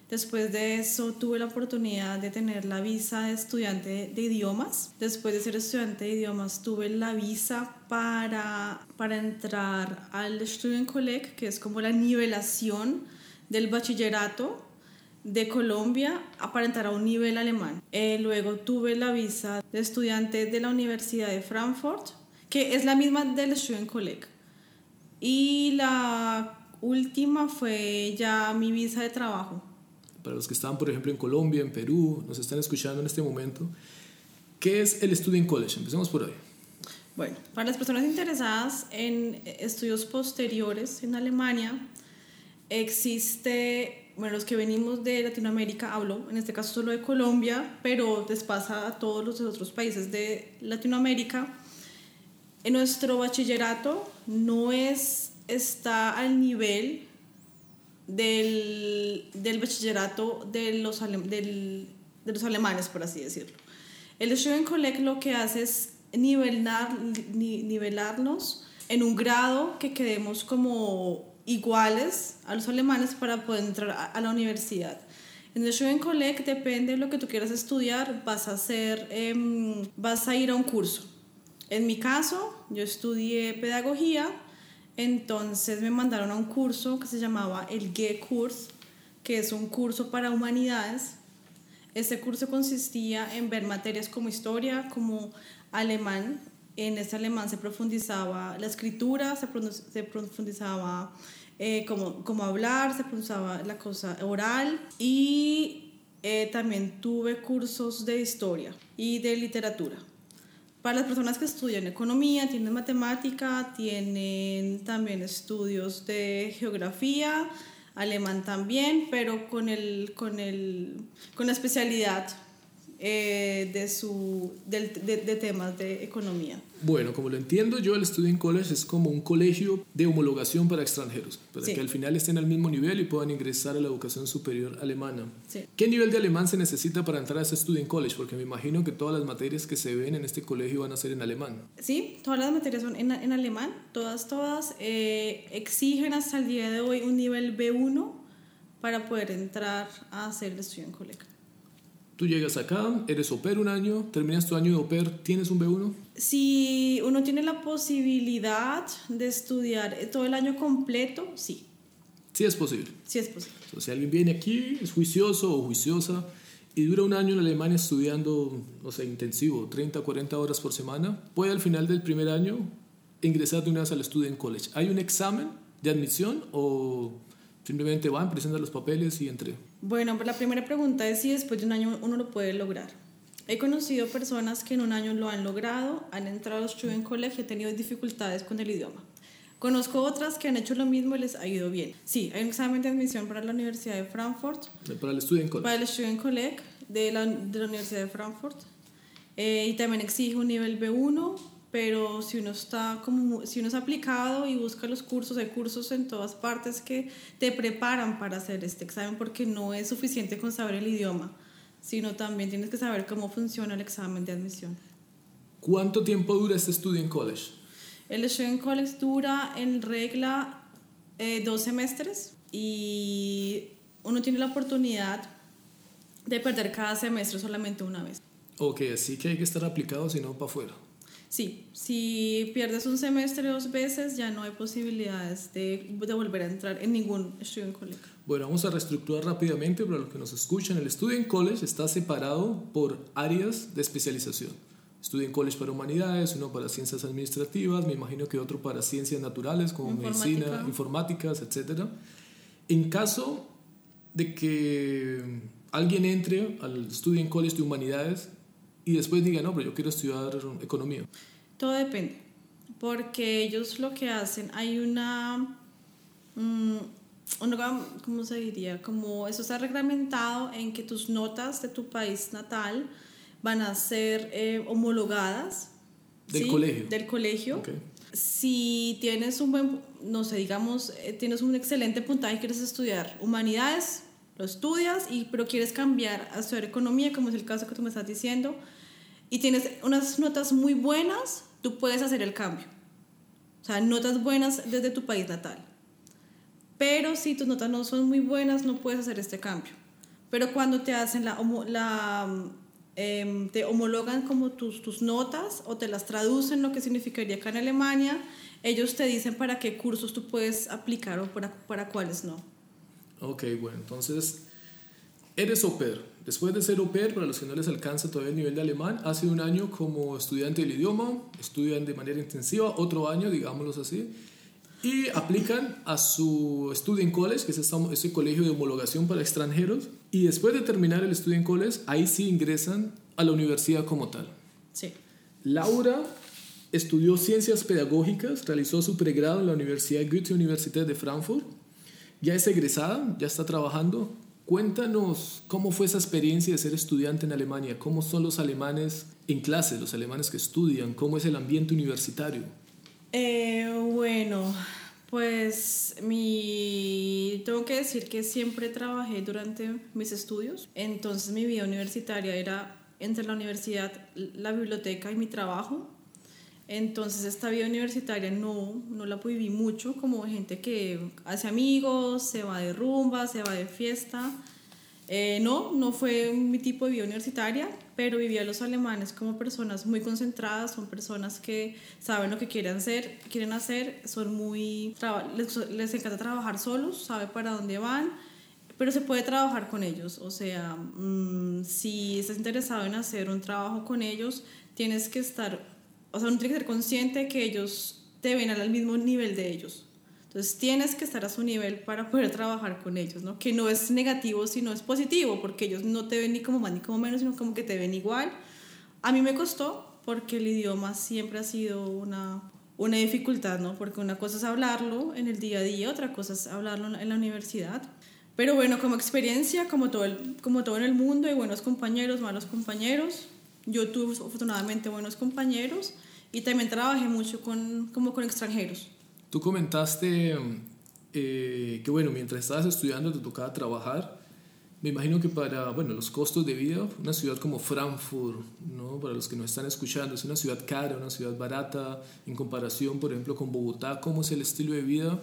Después de eso tuve la oportunidad de tener la visa de estudiante de idiomas. Después de ser estudiante de idiomas tuve la visa para, para entrar al Studienkolleg, que es como la nivelación del bachillerato de Colombia para entrar a un nivel alemán. Eh, luego tuve la visa de estudiante de la Universidad de Frankfurt, que es la misma del Studienkolleg. Y la última fue ya mi visa de trabajo. Para los que están, por ejemplo, en Colombia, en Perú, nos están escuchando en este momento, ¿qué es el Student College? Empecemos por ahí. Bueno, para las personas interesadas en estudios posteriores en Alemania, existe, bueno, los que venimos de Latinoamérica, hablo en este caso solo de Colombia, pero les pasa a todos los otros países de Latinoamérica. En nuestro bachillerato no es, está al nivel del, del bachillerato de los, del, de los alemanes, por así decirlo. El Studienkolleg lo que hace es nivelar, nivelarnos en un grado que quedemos como iguales a los alemanes para poder entrar a, la universidad. En el Studienkolleg depende de lo que tú quieras estudiar, vas a hacer, em, vas a ir a un curso. En mi caso, yo estudié pedagogía, entonces me mandaron a un curso que se llamaba el G-Kurs, que es un curso para humanidades. Este curso consistía en ver materias como historia, como alemán. En ese alemán se profundizaba la escritura, se, se profundizaba eh, cómo, hablar, se profundizaba la cosa oral y eh, también tuve cursos de historia y de literatura. Para las personas que estudian economía, tienen matemática, tienen también estudios de geografía, alemán también, pero con, el, con, el, con la especialidad eh, de, su, de, de, temas de economía. Bueno, como lo entiendo yo, el Student College es como un colegio de homologación para extranjeros, para que al final estén al mismo nivel y puedan ingresar a la educación superior alemana. ¿Qué nivel de alemán se necesita para entrar a ese Student College? Porque me imagino que todas las materias que se ven en este colegio van a ser en alemán. Sí, todas las materias son en, en alemán, todas, todas. Eh, exigen hasta el día de hoy un nivel B1 para poder entrar a hacer el Student College. Tú llegas acá, eres oper un año, terminas tu año de oper, ¿tienes un B1? Si uno tiene la posibilidad de estudiar todo el año completo, sí. Sí es posible. Sí es posible. si alguien viene aquí, es juicioso o juiciosa y dura un año en Alemania estudiando, no sé, intensivo, 30, 40 horas por semana, puede al final del primer año ingresar de una vez al Student College. ¿Hay un examen de admisión o simplemente van, presentan los papeles y entre? Bueno, pues la primera pregunta es si después de un año uno lo puede lograr. He conocido personas que en un año lo han logrado, han entrado a en colegio, han tenido dificultades con el idioma. Conozco otras que han hecho lo mismo y les ha ido bien. Sí, hay un examen de admisión para la Universidad de Frankfurt. Para el Student College. Para el Student College de la, de la Universidad de Frankfurt. Eh, y también exige un nivel B1 pero si uno está como si uno es aplicado y busca los cursos hay cursos en todas partes que te preparan para hacer este examen porque no es suficiente con saber el idioma sino también tienes que saber cómo funciona el examen de admisión ¿Cuánto tiempo dura este Student College? El Student College dura en regla eh, dos semestres y uno tiene la oportunidad de perder cada semestre solamente una vez. Ok, así que hay que estar aplicado si no para afuera. Sí, si pierdes un semestre dos veces ya no hay posibilidades de, de volver a entrar en ningún Student College. Bueno, vamos a reestructurar rápidamente para los que nos escuchan. El Student College está separado por áreas de especialización. Student College para humanidades, uno para ciencias administrativas, me imagino que otro para ciencias naturales como medicina, informáticas, etc. En caso de que alguien entre al Student College de humanidades, y después diga, no, pero yo quiero estudiar economía? Todo depende, porque ellos lo que hacen, hay una, um, ¿cómo se diría? Como eso está reglamentado en que tus notas de tu país natal van a ser eh, homologadas. Del colegio. Del colegio. Si tienes un buen, no sé, digamos, eh, tienes un excelente puntaje y quieres estudiar humanidades, lo estudias, y, pero quieres cambiar a estudiar economía, como es el caso que tú me estás diciendo, y tienes unas notas muy buenas, tú puedes hacer el cambio. O sea, notas buenas desde tu país natal. Pero si tus notas no son muy buenas, no puedes hacer este cambio. Pero cuando te hacen la, em, te homologan como tus, tus notas o te las traducen, lo que significaría acá en Alemania, ellos te dicen para qué cursos tú puedes aplicar o para, para cuáles no. Ok, bueno, entonces eres au pair. Después de ser au pair, para los que no les alcanza todavía el nivel de alemán, hace un año como estudiante del idioma, estudian de manera intensiva, otro año, digámoslo así, y aplican a su Student College, que es ese colegio de homologación para extranjeros, y después de terminar el Student College, ahí sí ingresan a la universidad como tal. Sí. Laura estudió ciencias pedagógicas, realizó su pregrado en la Universidad Goethe Universität de Frankfurt, ya es egresada, ya está trabajando. Cuéntanos cómo fue esa experiencia de ser estudiante en Alemania, cómo son los alemanes en clase, los alemanes que estudian, cómo es el ambiente universitario. Eh, bueno, pues mi tengo que decir que siempre trabajé durante mis estudios, entonces mi vida universitaria era entre la universidad, la biblioteca y mi trabajo. Entonces esta vida universitaria no, no la viví mucho como gente que hace amigos, se va de rumba, se va de fiesta. Eh, no, no fue mi tipo de vida universitaria, pero vivía los alemanes como personas muy concentradas, son personas que saben lo que quieren hacer, quieren hacer son muy, les, les encanta trabajar solos, sabe para dónde van, pero se puede trabajar con ellos. O sea, mm, si estás interesado en hacer un trabajo con ellos, tienes que estar, o sea, no tienes que ser consciente que ellos te ven al mismo nivel de ellos. Entonces tienes que estar a su nivel para poder trabajar con ellos, ¿no? Que no es negativo, sino es positivo, porque ellos no te ven ni como más ni como menos, sino como que te ven igual. A mí me costó porque el idioma siempre ha sido una, una dificultad, ¿no? Porque una cosa es hablarlo en el día a día, otra cosa es hablarlo en la universidad. Pero bueno, como experiencia, como todo, el, como todo en el mundo, hay buenos compañeros, malos compañeros. Yo tuve afortunadamente buenos compañeros y también trabajé mucho con, como con extranjeros. Tú comentaste eh, que, bueno, mientras estabas estudiando te tocaba trabajar. Me imagino que para, bueno, los costos de vida, una ciudad como Frankfurt, ¿no? Para los que nos están escuchando, es una ciudad cara, una ciudad barata, en comparación, por ejemplo, con Bogotá, ¿cómo es el estilo de vida?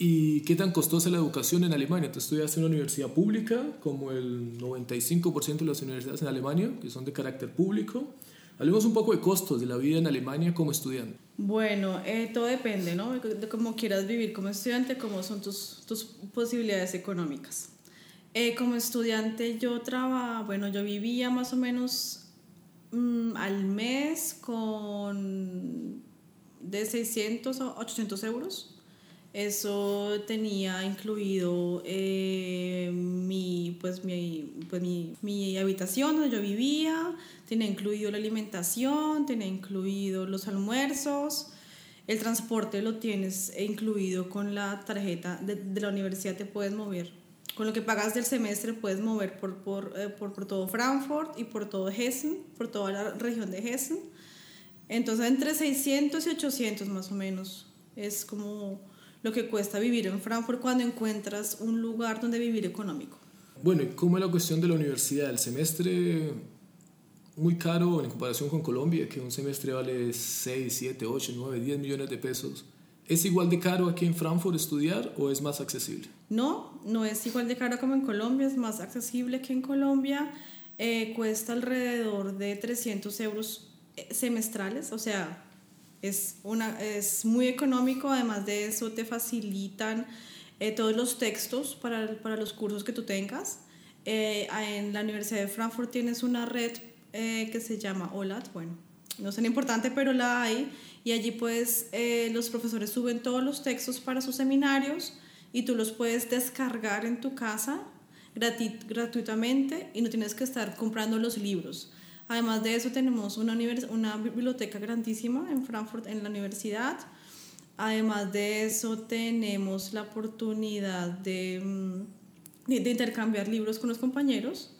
¿Y qué tan costosa es la educación en Alemania? Tú estudiaste en una universidad pública, como el 95% de las universidades en Alemania, que son de carácter público. Hablemos un poco de costos de la vida en Alemania como estudiante. Bueno, eh, todo depende, ¿no? De cómo quieras vivir como estudiante, cómo son tus, tus posibilidades económicas. Eh, como estudiante yo trabajaba, bueno, yo vivía más o menos mm, al mes con de 600 a 800 euros. Eso tenía incluido eh, mi, pues, mi, pues, mi, mi, habitación donde yo vivía, tenía incluido la alimentación, tenía incluido los almuerzos, el transporte lo tienes incluido con la tarjeta de, de la universidad, te puedes mover. Con lo que pagas del semestre puedes mover por, por, eh, por, por todo Frankfurt y por todo Hessen, por toda la región de Hessen. Entonces entre 600 y 800 más o menos es como lo que cuesta vivir en Frankfurt cuando encuentras un lugar donde vivir económico. Bueno, ¿y cómo es la cuestión de la universidad? El semestre muy caro en comparación con Colombia, que un semestre vale 6, 7, 8, 9, 10 millones de pesos. ¿Es igual de caro aquí en Frankfurt estudiar o es más accesible? No, no es igual de caro como en Colombia, es más accesible que en Colombia. Eh, cuesta alrededor de 300 euros eh, semestrales, o sea, es, una, es muy económico, además de eso te facilitan eh, todos los textos para, para, los cursos que tú tengas. Eh, en la Universidad de Frankfurt tienes una red eh, que se llama OLAT, bueno, no es tan importante, pero la hay, y allí pues los profesores suben todos los textos para sus seminarios y tú los puedes descargar en tu casa gratuitamente y no tienes que estar comprando los libros. Además de eso tenemos una, una biblioteca grandísima en Frankfurt, en la universidad. Además de eso tenemos la oportunidad de, mm, de, intercambiar libros con los compañeros.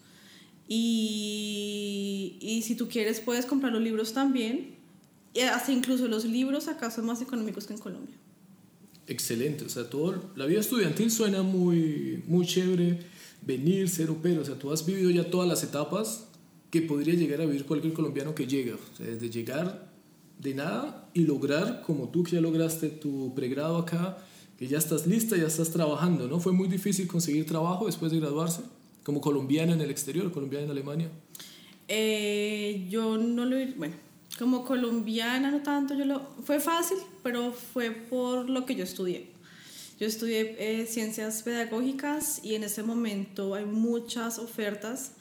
Y, y, si tú quieres puedes comprar los libros también. Y hasta incluso los libros acá son más económicos que en Colombia. Excelente, o sea, todo, la vida estudiantil suena muy, muy chévere, venir, ser opero, o sea, tú has vivido ya todas las etapas que podría llegar a vivir cualquier colombiano que llega. O sea, desde llegar de nada y lograr, como tú que ya lograste tu pregrado acá, que ya estás lista, ya estás trabajando, ¿no? Fue muy difícil conseguir trabajo después de graduarse, como colombiana en el exterior, colombiana en Alemania. Eh, yo no lo, bueno, como colombiana no tanto, yo lo, fue fácil, pero fue por lo que yo estudié. Yo estudié eh, ciencias pedagógicas y en ese momento hay muchas ofertas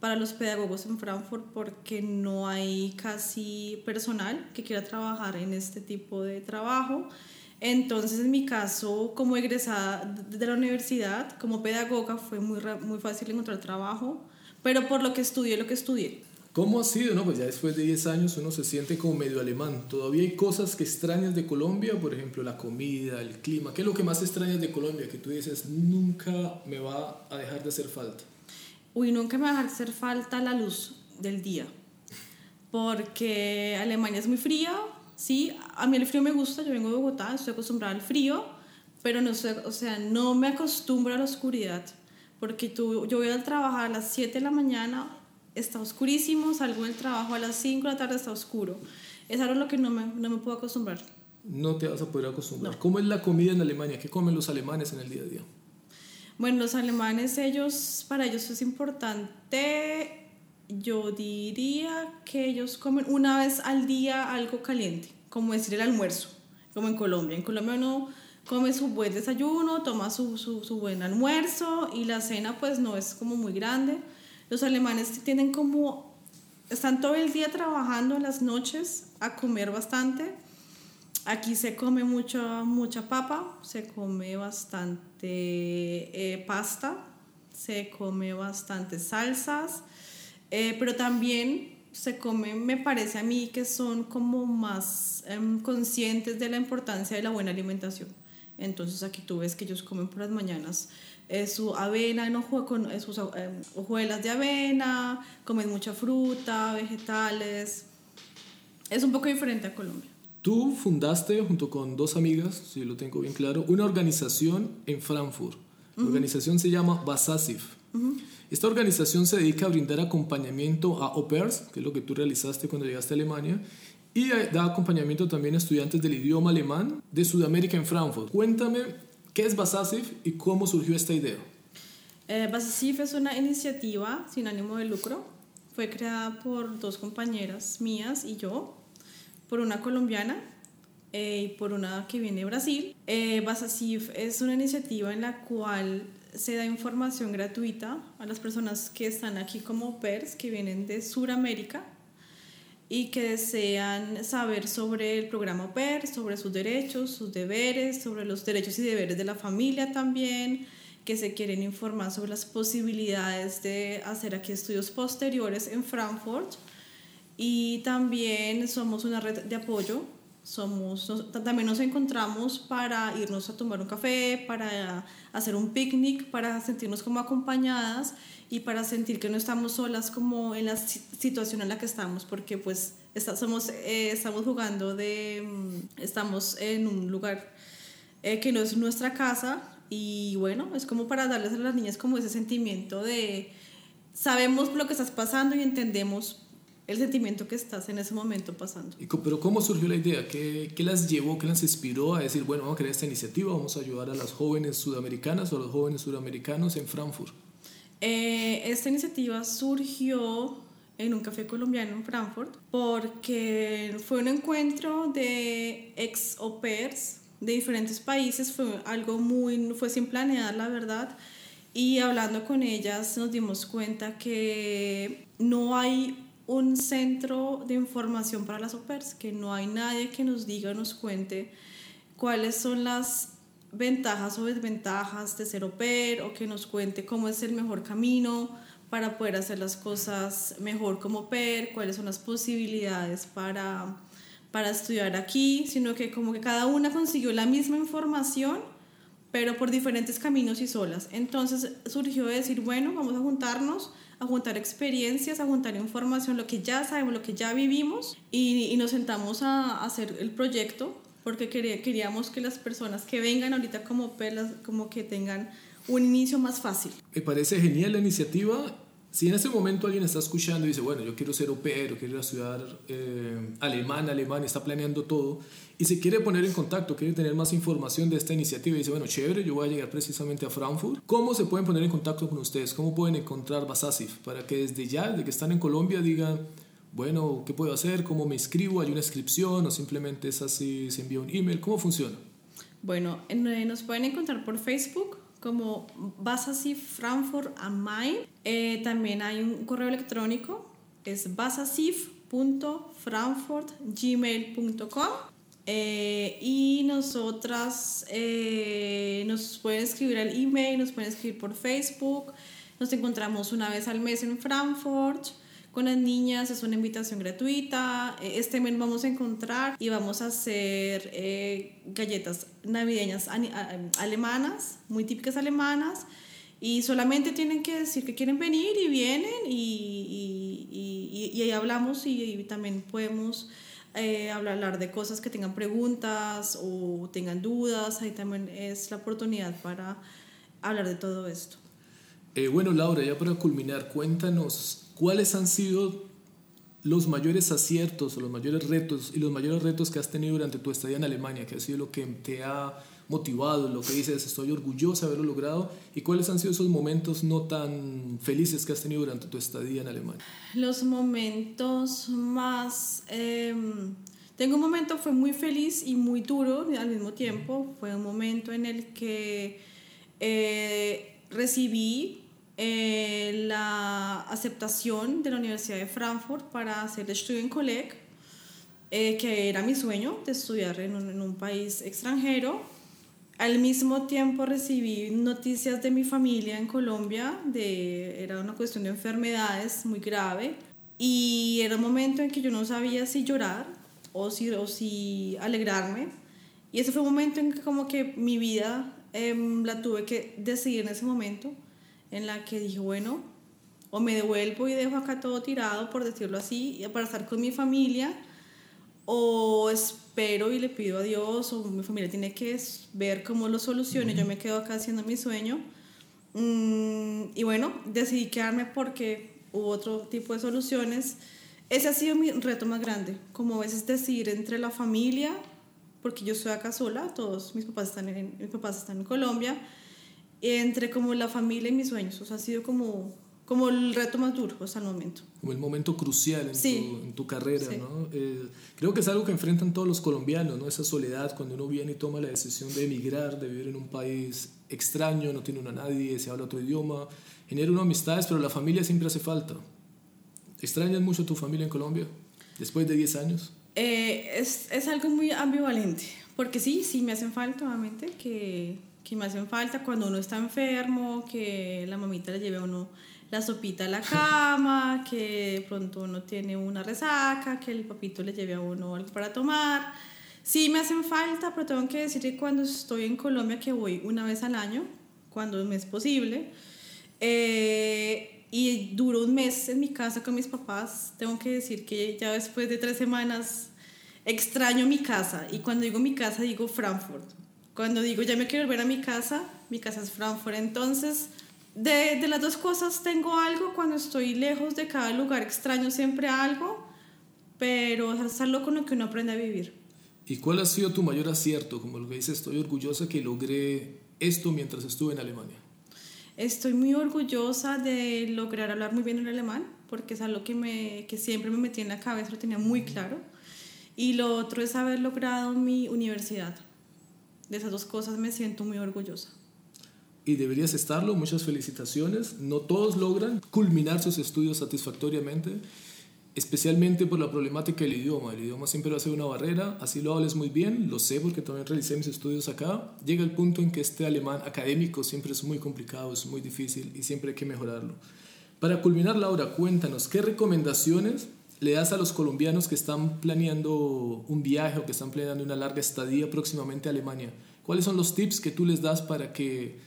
para los pedagogos en Frankfurt porque no hay casi personal que quiera trabajar en este tipo de trabajo. Entonces, en mi caso, como egresada de la universidad, como pedagoga, fue muy, muy fácil encontrar trabajo, pero por lo que estudié, lo que estudié. ¿Cómo ha sido? No, pues ya después de 10 años uno se siente como medio alemán. ¿Todavía hay cosas que extrañas de Colombia? Por ejemplo, la comida, el clima. ¿Qué es lo que más extrañas de Colombia? Que tú dices, nunca me va a dejar de hacer falta. Uy, nunca me va a hacer falta la luz del día. Porque Alemania es muy fría, sí. A mí el frío me gusta, yo vengo de Bogotá, estoy acostumbrada al frío, pero no sé, o sea, no me acostumbro a la oscuridad. Porque tú, yo voy al trabajar a las 7 de la mañana, está oscurísimo, salgo del trabajo a las 5 de la tarde, está oscuro. Es algo a lo que no me, no me puedo acostumbrar. No te vas a poder acostumbrar. ¿Cómo es la comida en Alemania? ¿Qué comen los alemanes en el día a día? Bueno, los alemanes, ellos, para ellos es importante, yo diría que ellos comen una vez al día algo caliente, como decir el almuerzo, como en Colombia. En Colombia uno come su buen desayuno, toma su, su, su buen almuerzo y la cena pues no es como muy grande los alemanes tienen como, están todo el día trabajando en las noches a comer bastante. Aquí se come mucha, mucha papa, se come bastante eh, pasta, se come bastante salsas, eh, pero también se come, me parece a mí que son como más em, conscientes de la importancia de la buena alimentación. Entonces aquí tú ves que ellos comen por las mañanas su avena en con sus eh, hojuelas de avena, comen mucha fruta, vegetales. Es un poco diferente a Colombia. Tú fundaste, junto con dos amigas, si lo tengo bien claro, una organización en Frankfurt. La organización se llama Basasif. Esta organización se dedica a brindar acompañamiento a au pairs, que es lo que tú realizaste cuando llegaste a Alemania, y da acompañamiento también a estudiantes del idioma alemán de Sudamérica en Frankfurt. Cuéntame ¿Qué es Basasif y cómo surgió esta idea? Eh, Basasif es una iniciativa sin ánimo de lucro. Fue creada por dos compañeras mías y yo, por una colombiana eh, y por una que viene de Brasil. Eh, Basasif es una iniciativa en la cual se da información gratuita a las personas que están aquí como PERS, que vienen de Sudamérica y que desean saber sobre el programa PER, sobre sus derechos, sus deberes, sobre los derechos y deberes de la familia también, que se quieren informar sobre las posibilidades de hacer aquí estudios posteriores en Frankfurt. Y también somos una red de apoyo. Somos, también nos encontramos para irnos a tomar un café, para hacer un picnic, para sentirnos como acompañadas y para sentir que no estamos solas como en la situación en la que estamos, porque pues estamos, eh, estamos jugando de, mm, estamos en un lugar eh, que no es nuestra casa y bueno, es como para darles a las niñas como ese sentimiento de sabemos lo que estás pasando y entendemos el sentimiento que estás en ese momento pasando. Pero ¿cómo surgió la idea? ¿Qué, ¿Qué, las llevó, qué las inspiró a decir, bueno, vamos a crear esta iniciativa, vamos a ayudar a las jóvenes sudamericanas o a los jóvenes sudamericanos en Frankfurt? Eh, esta iniciativa surgió en un café colombiano en Frankfurt porque fue un encuentro de ex au pairs de diferentes países, fue algo muy, fue sin planear la verdad y hablando con ellas nos dimos cuenta que no hay un centro de información para las pairs, que no hay nadie que nos diga, nos cuente cuáles son las ventajas o desventajas de ser pair o que nos cuente cómo es el mejor camino para poder hacer las cosas mejor como pair, cuáles son las posibilidades para, para estudiar aquí, sino que como que cada una consiguió la misma información, pero por diferentes caminos y solas. Entonces surgió decir, bueno, vamos a juntarnos, a juntar experiencias, a juntar información, lo que ya sabemos, lo que ya vivimos, y, nos sentamos a hacer el proyecto porque queríamos que las personas que vengan ahorita como pelas, como que tengan un inicio más fácil. Me parece genial la iniciativa. Si en este momento alguien está escuchando y dice, bueno, yo quiero ser au pair, quiero estudiar eh, alemán, alemán, está planeando todo, y se quiere poner en contacto, quiere tener más información de esta iniciativa y dice, bueno, chévere, yo voy a llegar precisamente a Frankfurt, ¿cómo se pueden poner en contacto con ustedes? ¿Cómo pueden encontrar Basasif? Para que desde ya, desde que están en Colombia, digan, bueno, ¿qué puedo hacer? ¿Cómo me inscribo? ¿Hay una inscripción o simplemente es así, se envía un email? ¿Cómo funciona? Bueno, eh, nos pueden encontrar por Facebook como Basasif Frankfurt am Main. Eh, también hay un correo electrónico, es basasif.frankfurt.gmail.com Eh, y nosotras eh, nos pueden escribir al email, nos pueden escribir por Facebook. Nos encontramos una vez al mes en Frankfurt con las niñas, es una invitación gratuita. Eh, este mes vamos a encontrar y vamos a hacer galletas navideñas alemanas, muy típicas alemanas. Y solamente tienen que decir que quieren venir y vienen y, y, y, ahí hablamos y también podemos eh, hablar de cosas que tengan preguntas o tengan dudas, ahí también es la oportunidad para hablar de todo esto. Eh, bueno, Laura, ya para culminar, cuéntanos cuáles han sido los mayores aciertos o los mayores retos y los mayores retos que has tenido durante tu estadía en Alemania, que ha sido lo que te ha motivado, lo que dices, estoy orgullosa de haberlo logrado, y cuáles han sido esos momentos no tan felices que has tenido durante tu estadía en Alemania. Los momentos más... Em, tengo un momento, fue muy feliz y muy duro al mismo tiempo, fue un momento en el que eh, recibí eh, la aceptación de la Universidad de Frankfurt para hacer el Studienkolleg, eh, que era mi sueño de estudiar en un, en un país extranjero al mismo tiempo recibí noticias de mi familia en Colombia, de, era una cuestión de enfermedades muy grave y era un momento en que yo no sabía si llorar o si, o si alegrarme. Y ese fue un momento en que como que mi vida em, la tuve que decidir en ese momento, en la que dije, bueno, o me devuelvo y dejo acá todo tirado, por decirlo así, para estar con mi familia, o espero y le pido a Dios o mi familia tiene que ver cómo lo solucione, yo me quedo acá haciendo mi sueño. Mm, y bueno, decidí quedarme porque hubo otro tipo de soluciones. Ese ha sido mi reto más grande, como a veces decidir entre la familia, porque yo estoy acá sola, todos mis papás están en, mis papás están en Colombia, entre como la familia y mis sueños. O sea, ha sido como como el reto más duro hasta el momento. Como el momento crucial en, tu, en tu, carrera, ¿no? Eh, creo que es algo que enfrentan todos los colombianos, ¿no? Esa soledad cuando uno viene y toma la decisión de emigrar, de vivir en un país extraño, no tiene una nadie, se habla otro idioma, genera unas amistades, pero la familia siempre hace falta. ¿Extrañas mucho tu familia en Colombia después de 10 años? Eh, es, es, algo muy ambivalente, porque sí, sí me hacen falta, obviamente, que, que me hacen falta cuando uno está enfermo, que la mamita le lleve a uno la sopita a la cama, <laughs> que pronto uno tiene una resaca, que el papito le lleve a uno algo para tomar. Sí me hacen falta, pero tengo que decir que cuando estoy en Colombia, que voy una vez al año, cuando me es posible, eh, y duro un mes en mi casa con mis papás, tengo que decir que ya después de tres semanas extraño mi casa. Y cuando digo mi casa, digo Frankfurt. Cuando digo ya me quiero volver a mi casa, mi casa es Frankfurt. Entonces, de, de, las dos cosas tengo algo, cuando estoy lejos de cada lugar extraño siempre algo, pero es algo con lo que uno aprende a vivir. ¿Y cuál ha sido tu mayor acierto? Como lo que dices, estoy orgullosa que logré esto mientras estuve en Alemania. Estoy muy orgullosa de lograr hablar muy bien el alemán, porque es algo que, me, que siempre me metí en la cabeza, lo tenía muy claro. Y lo otro es haber logrado mi universidad. De esas dos cosas me siento muy orgullosa y deberías estarlo. Muchas felicitaciones. No todos logran culminar sus estudios satisfactoriamente, especialmente por la problemática del idioma. El idioma siempre va a ser una barrera, así lo hables muy bien, lo sé porque también realicé mis estudios acá. Llega el punto en que este alemán académico siempre es muy complicado, es muy difícil y siempre hay que mejorarlo. Para culminar, Laura, cuéntanos, ¿qué recomendaciones le das a los colombianos que están planeando un viaje o que están planeando una larga estadía próximamente a Alemania? ¿Cuáles son los tips que tú les das para que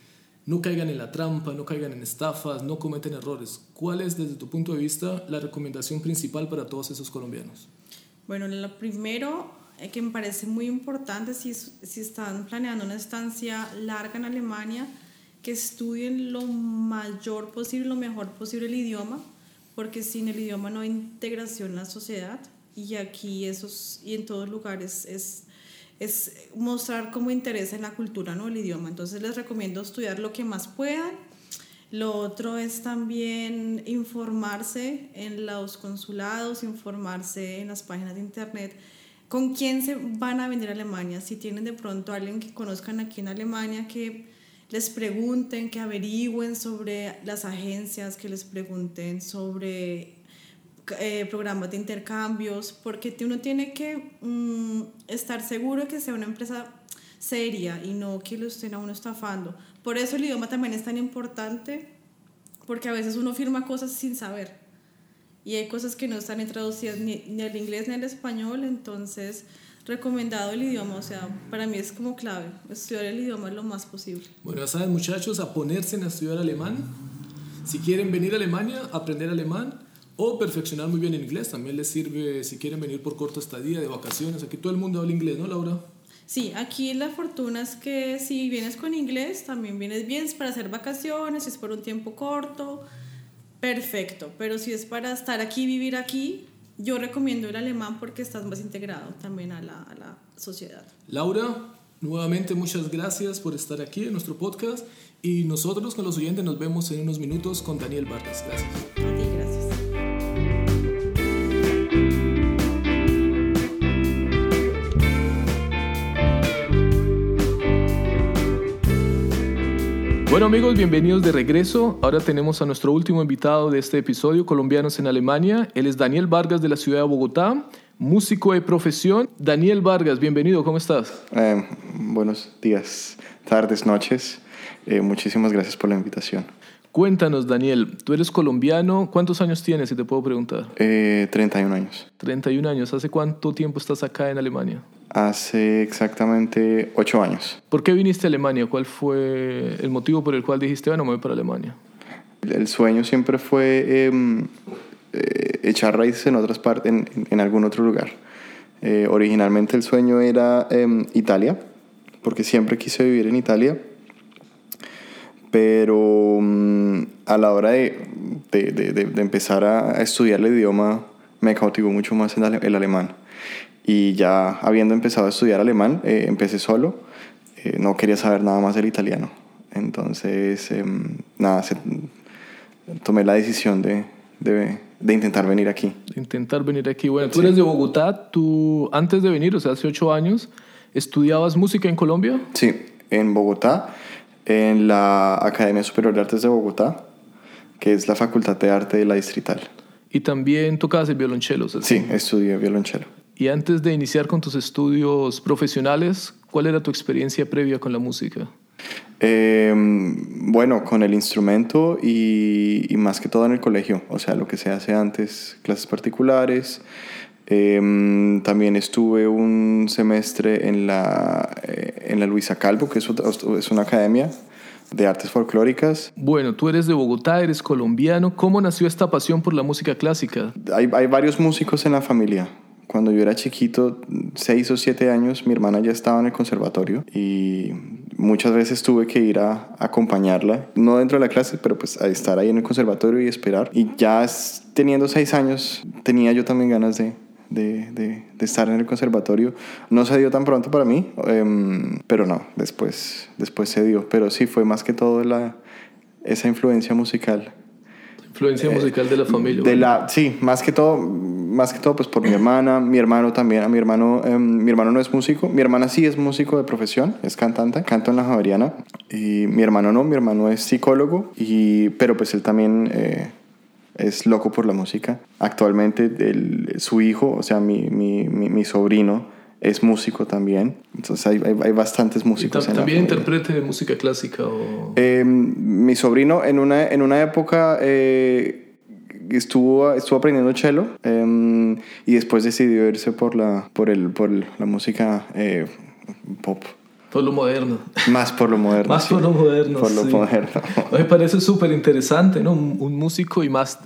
no caigan en la trampa, no caigan en estafas, no cometen errores. ¿Cuál es, desde tu punto de vista, la recomendación principal para todos esos colombianos? Bueno, lo primero eh, que me parece muy importante si, si están planeando una estancia larga en Alemania, que estudien lo mayor posible, lo mejor posible el idioma, porque sin el idioma no hay integración en la sociedad y aquí esos y en todos lugares es es mostrar cómo interesa en la cultura, ¿no? El idioma. Entonces les recomiendo estudiar lo que más puedan. Lo otro es también informarse en los consulados, informarse en las páginas de internet con quién se van a venir a Alemania. Si tienen de pronto alguien que conozcan aquí en Alemania, que les pregunten, que averigüen sobre las agencias, que les pregunten sobre eh, programas de intercambios, porque uno tiene que mm, estar seguro que sea una empresa seria y no que lo estén a uno estafando. Por eso el idioma también es tan importante, porque a veces uno firma cosas sin saber y hay cosas que no están traducidas ni, ni al inglés ni al español, entonces recomendado el idioma, o sea, para mí es como clave, estudiar el idioma lo más posible. Bueno, ya saben muchachos, a ponerse a estudiar alemán. Si quieren venir a Alemania, aprender alemán o perfeccionar muy bien el inglés, también les sirve si quieren venir por corto estadía, de vacaciones. Aquí todo el mundo habla inglés, ¿no, Laura? Sí, aquí la fortuna es que si vienes con inglés, también vienes bien para hacer vacaciones, si es por un tiempo corto, perfecto. Pero si es para estar aquí, vivir aquí, yo recomiendo el alemán porque estás más integrado también a la, a la sociedad. Laura, nuevamente muchas gracias por estar aquí en nuestro podcast y nosotros con los oyentes nos vemos en unos minutos con Daniel Vargas. Gracias. Bueno amigos, bienvenidos de regreso. Ahora tenemos a nuestro último invitado de este episodio, Colombianos en Alemania. Él es Daniel Vargas de la ciudad de Bogotá, músico de profesión. Daniel Vargas, bienvenido, ¿cómo estás? Eh, buenos días, tardes, noches. Eh, muchísimas gracias por la invitación. Cuéntanos, Daniel, tú eres colombiano, ¿cuántos años tienes, si te puedo preguntar? Eh, 31 años. 31 años, ¿hace cuánto tiempo estás acá en Alemania? Hace exactamente 8 años. ¿Por qué viniste a Alemania? ¿Cuál fue el motivo por el cual dijiste, bueno, me voy para Alemania? El sueño siempre fue em, eh, echar raíces en otras partes, en, en- algún otro lugar. Eh, originalmente el sueño era em, Italia, porque siempre quise vivir en Italia. Pero mm, a la hora de, de- de- de- de empezar a, estudiar el idioma, me cautivó mucho más el, ale- el alemán. Y ya habiendo empezado a estudiar alemán, eh, empecé solo. Eh, no quería saber nada más del italiano. Entonces, em, nada, se- tomé la decisión de, de, de intentar venir aquí. Intentar venir aquí. Bueno, tú eres de Bogotá, tú antes de venir, o sea, hace ocho años, ¿estudiabas música en Colombia? Sí, en Bogotá, en la Academia Superior de Artes de Bogotá, que es la Facultad de Arte de la Distrital. Y también tocabas el violonchelo, ¿sí? Sí, estudié violonchelo. Y antes de iniciar con tus estudios profesionales, ¿cuál era tu experiencia previa con la música? Eh, bueno, con el instrumento y, y más que todo en el colegio, o sea, lo que se hace antes, clases particulares. Eh, también estuve un semestre en la, eh, en la Luisa Calvo, que es, otra- es una academia de artes folclóricas. Bueno, tú eres de Bogotá, eres colombiano. ¿Cómo nació esta pasión por la música clásica? Hay, hay varios músicos en la familia. Cuando yo era chiquito, seis o siete años, mi hermana ya estaba en el conservatorio y muchas veces tuve que ir a acompañarla, no dentro de la clase, pero pues a estar ahí en el conservatorio y esperar. Y ya teniendo seis años, tenía yo también ganas de, de, de- de estar en el conservatorio. No se dio tan pronto para mí, em, pero no, después, después se dio. Pero sí, fue más que todo la, esa influencia musical Influencia musical de la familia. Eh, de la, sí, más que todo, más que todo, pues por mi hermana, mi hermano también. A mi hermano, em, mi hermano no es músico. Mi hermana sí es músico de profesión, es cantante, canto en la Javeriana. Y mi hermano no, mi hermano es psicólogo. Y, pero pues él también eh, es loco por la música. Actualmente el- su hijo, o sea, mi, mi, mi, mi sobrino, es músico también. Entonces hay, hay, hay bastantes músicos. en también familia. intérprete de música clásica o... Eh, mi sobrino en una, en una época eh, estuvo, estuvo aprendiendo cello eh, y después decidió irse por la, por el, por la música eh, pop. Por lo moderno. Más por lo moderno. Más sí. por lo moderno. Por lo sí. moderno. Me parece súper interesante, ¿no? Un, un músico y más,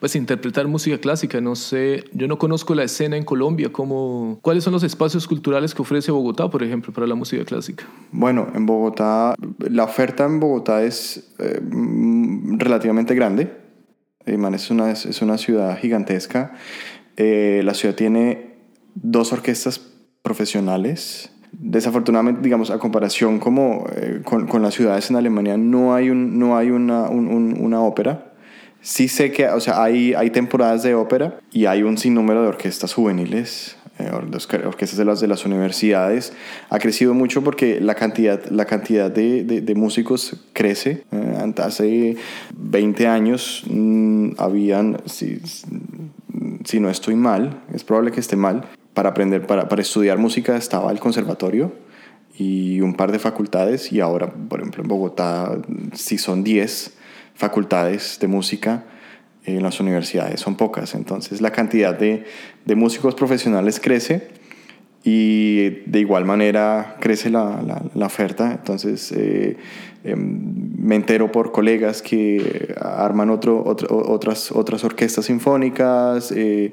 pues interpretar música clásica. No sé, yo no conozco la escena en Colombia. ¿cómo, ¿Cuáles son los espacios culturales que ofrece Bogotá, por ejemplo, para la música clásica? Bueno, en Bogotá, la oferta en Bogotá es eh, mm, relativamente grande. Eh, es, una, es una ciudad gigantesca. Eh, la ciudad tiene dos orquestas profesionales. Desafortunadamente, digamos, a comparación como eh, con, con las ciudades en Alemania, no hay, un, no hay una, un- un- una ópera. Sí sé que, o sea, hay, hay temporadas de ópera y hay un sinnúmero de orquestas juveniles, eh, orquestas de las, de las universidades. Ha crecido mucho porque la cantidad, la cantidad de, de- músicos crece. Eh, hace 20 años mm, habían, sí, si no estoy mal, es probable que esté mal, para aprender, para, para estudiar música estaba el conservatorio y un par de facultades y ahora, por ejemplo, en Bogotá, si son 10 facultades de música, en las universidades son pocas. Entonces la cantidad de, de músicos profesionales crece y de igual manera crece la, la, oferta. Entonces eh, em, me entero por colegas que arman otro, otras, otras orquestas sinfónicas, eh,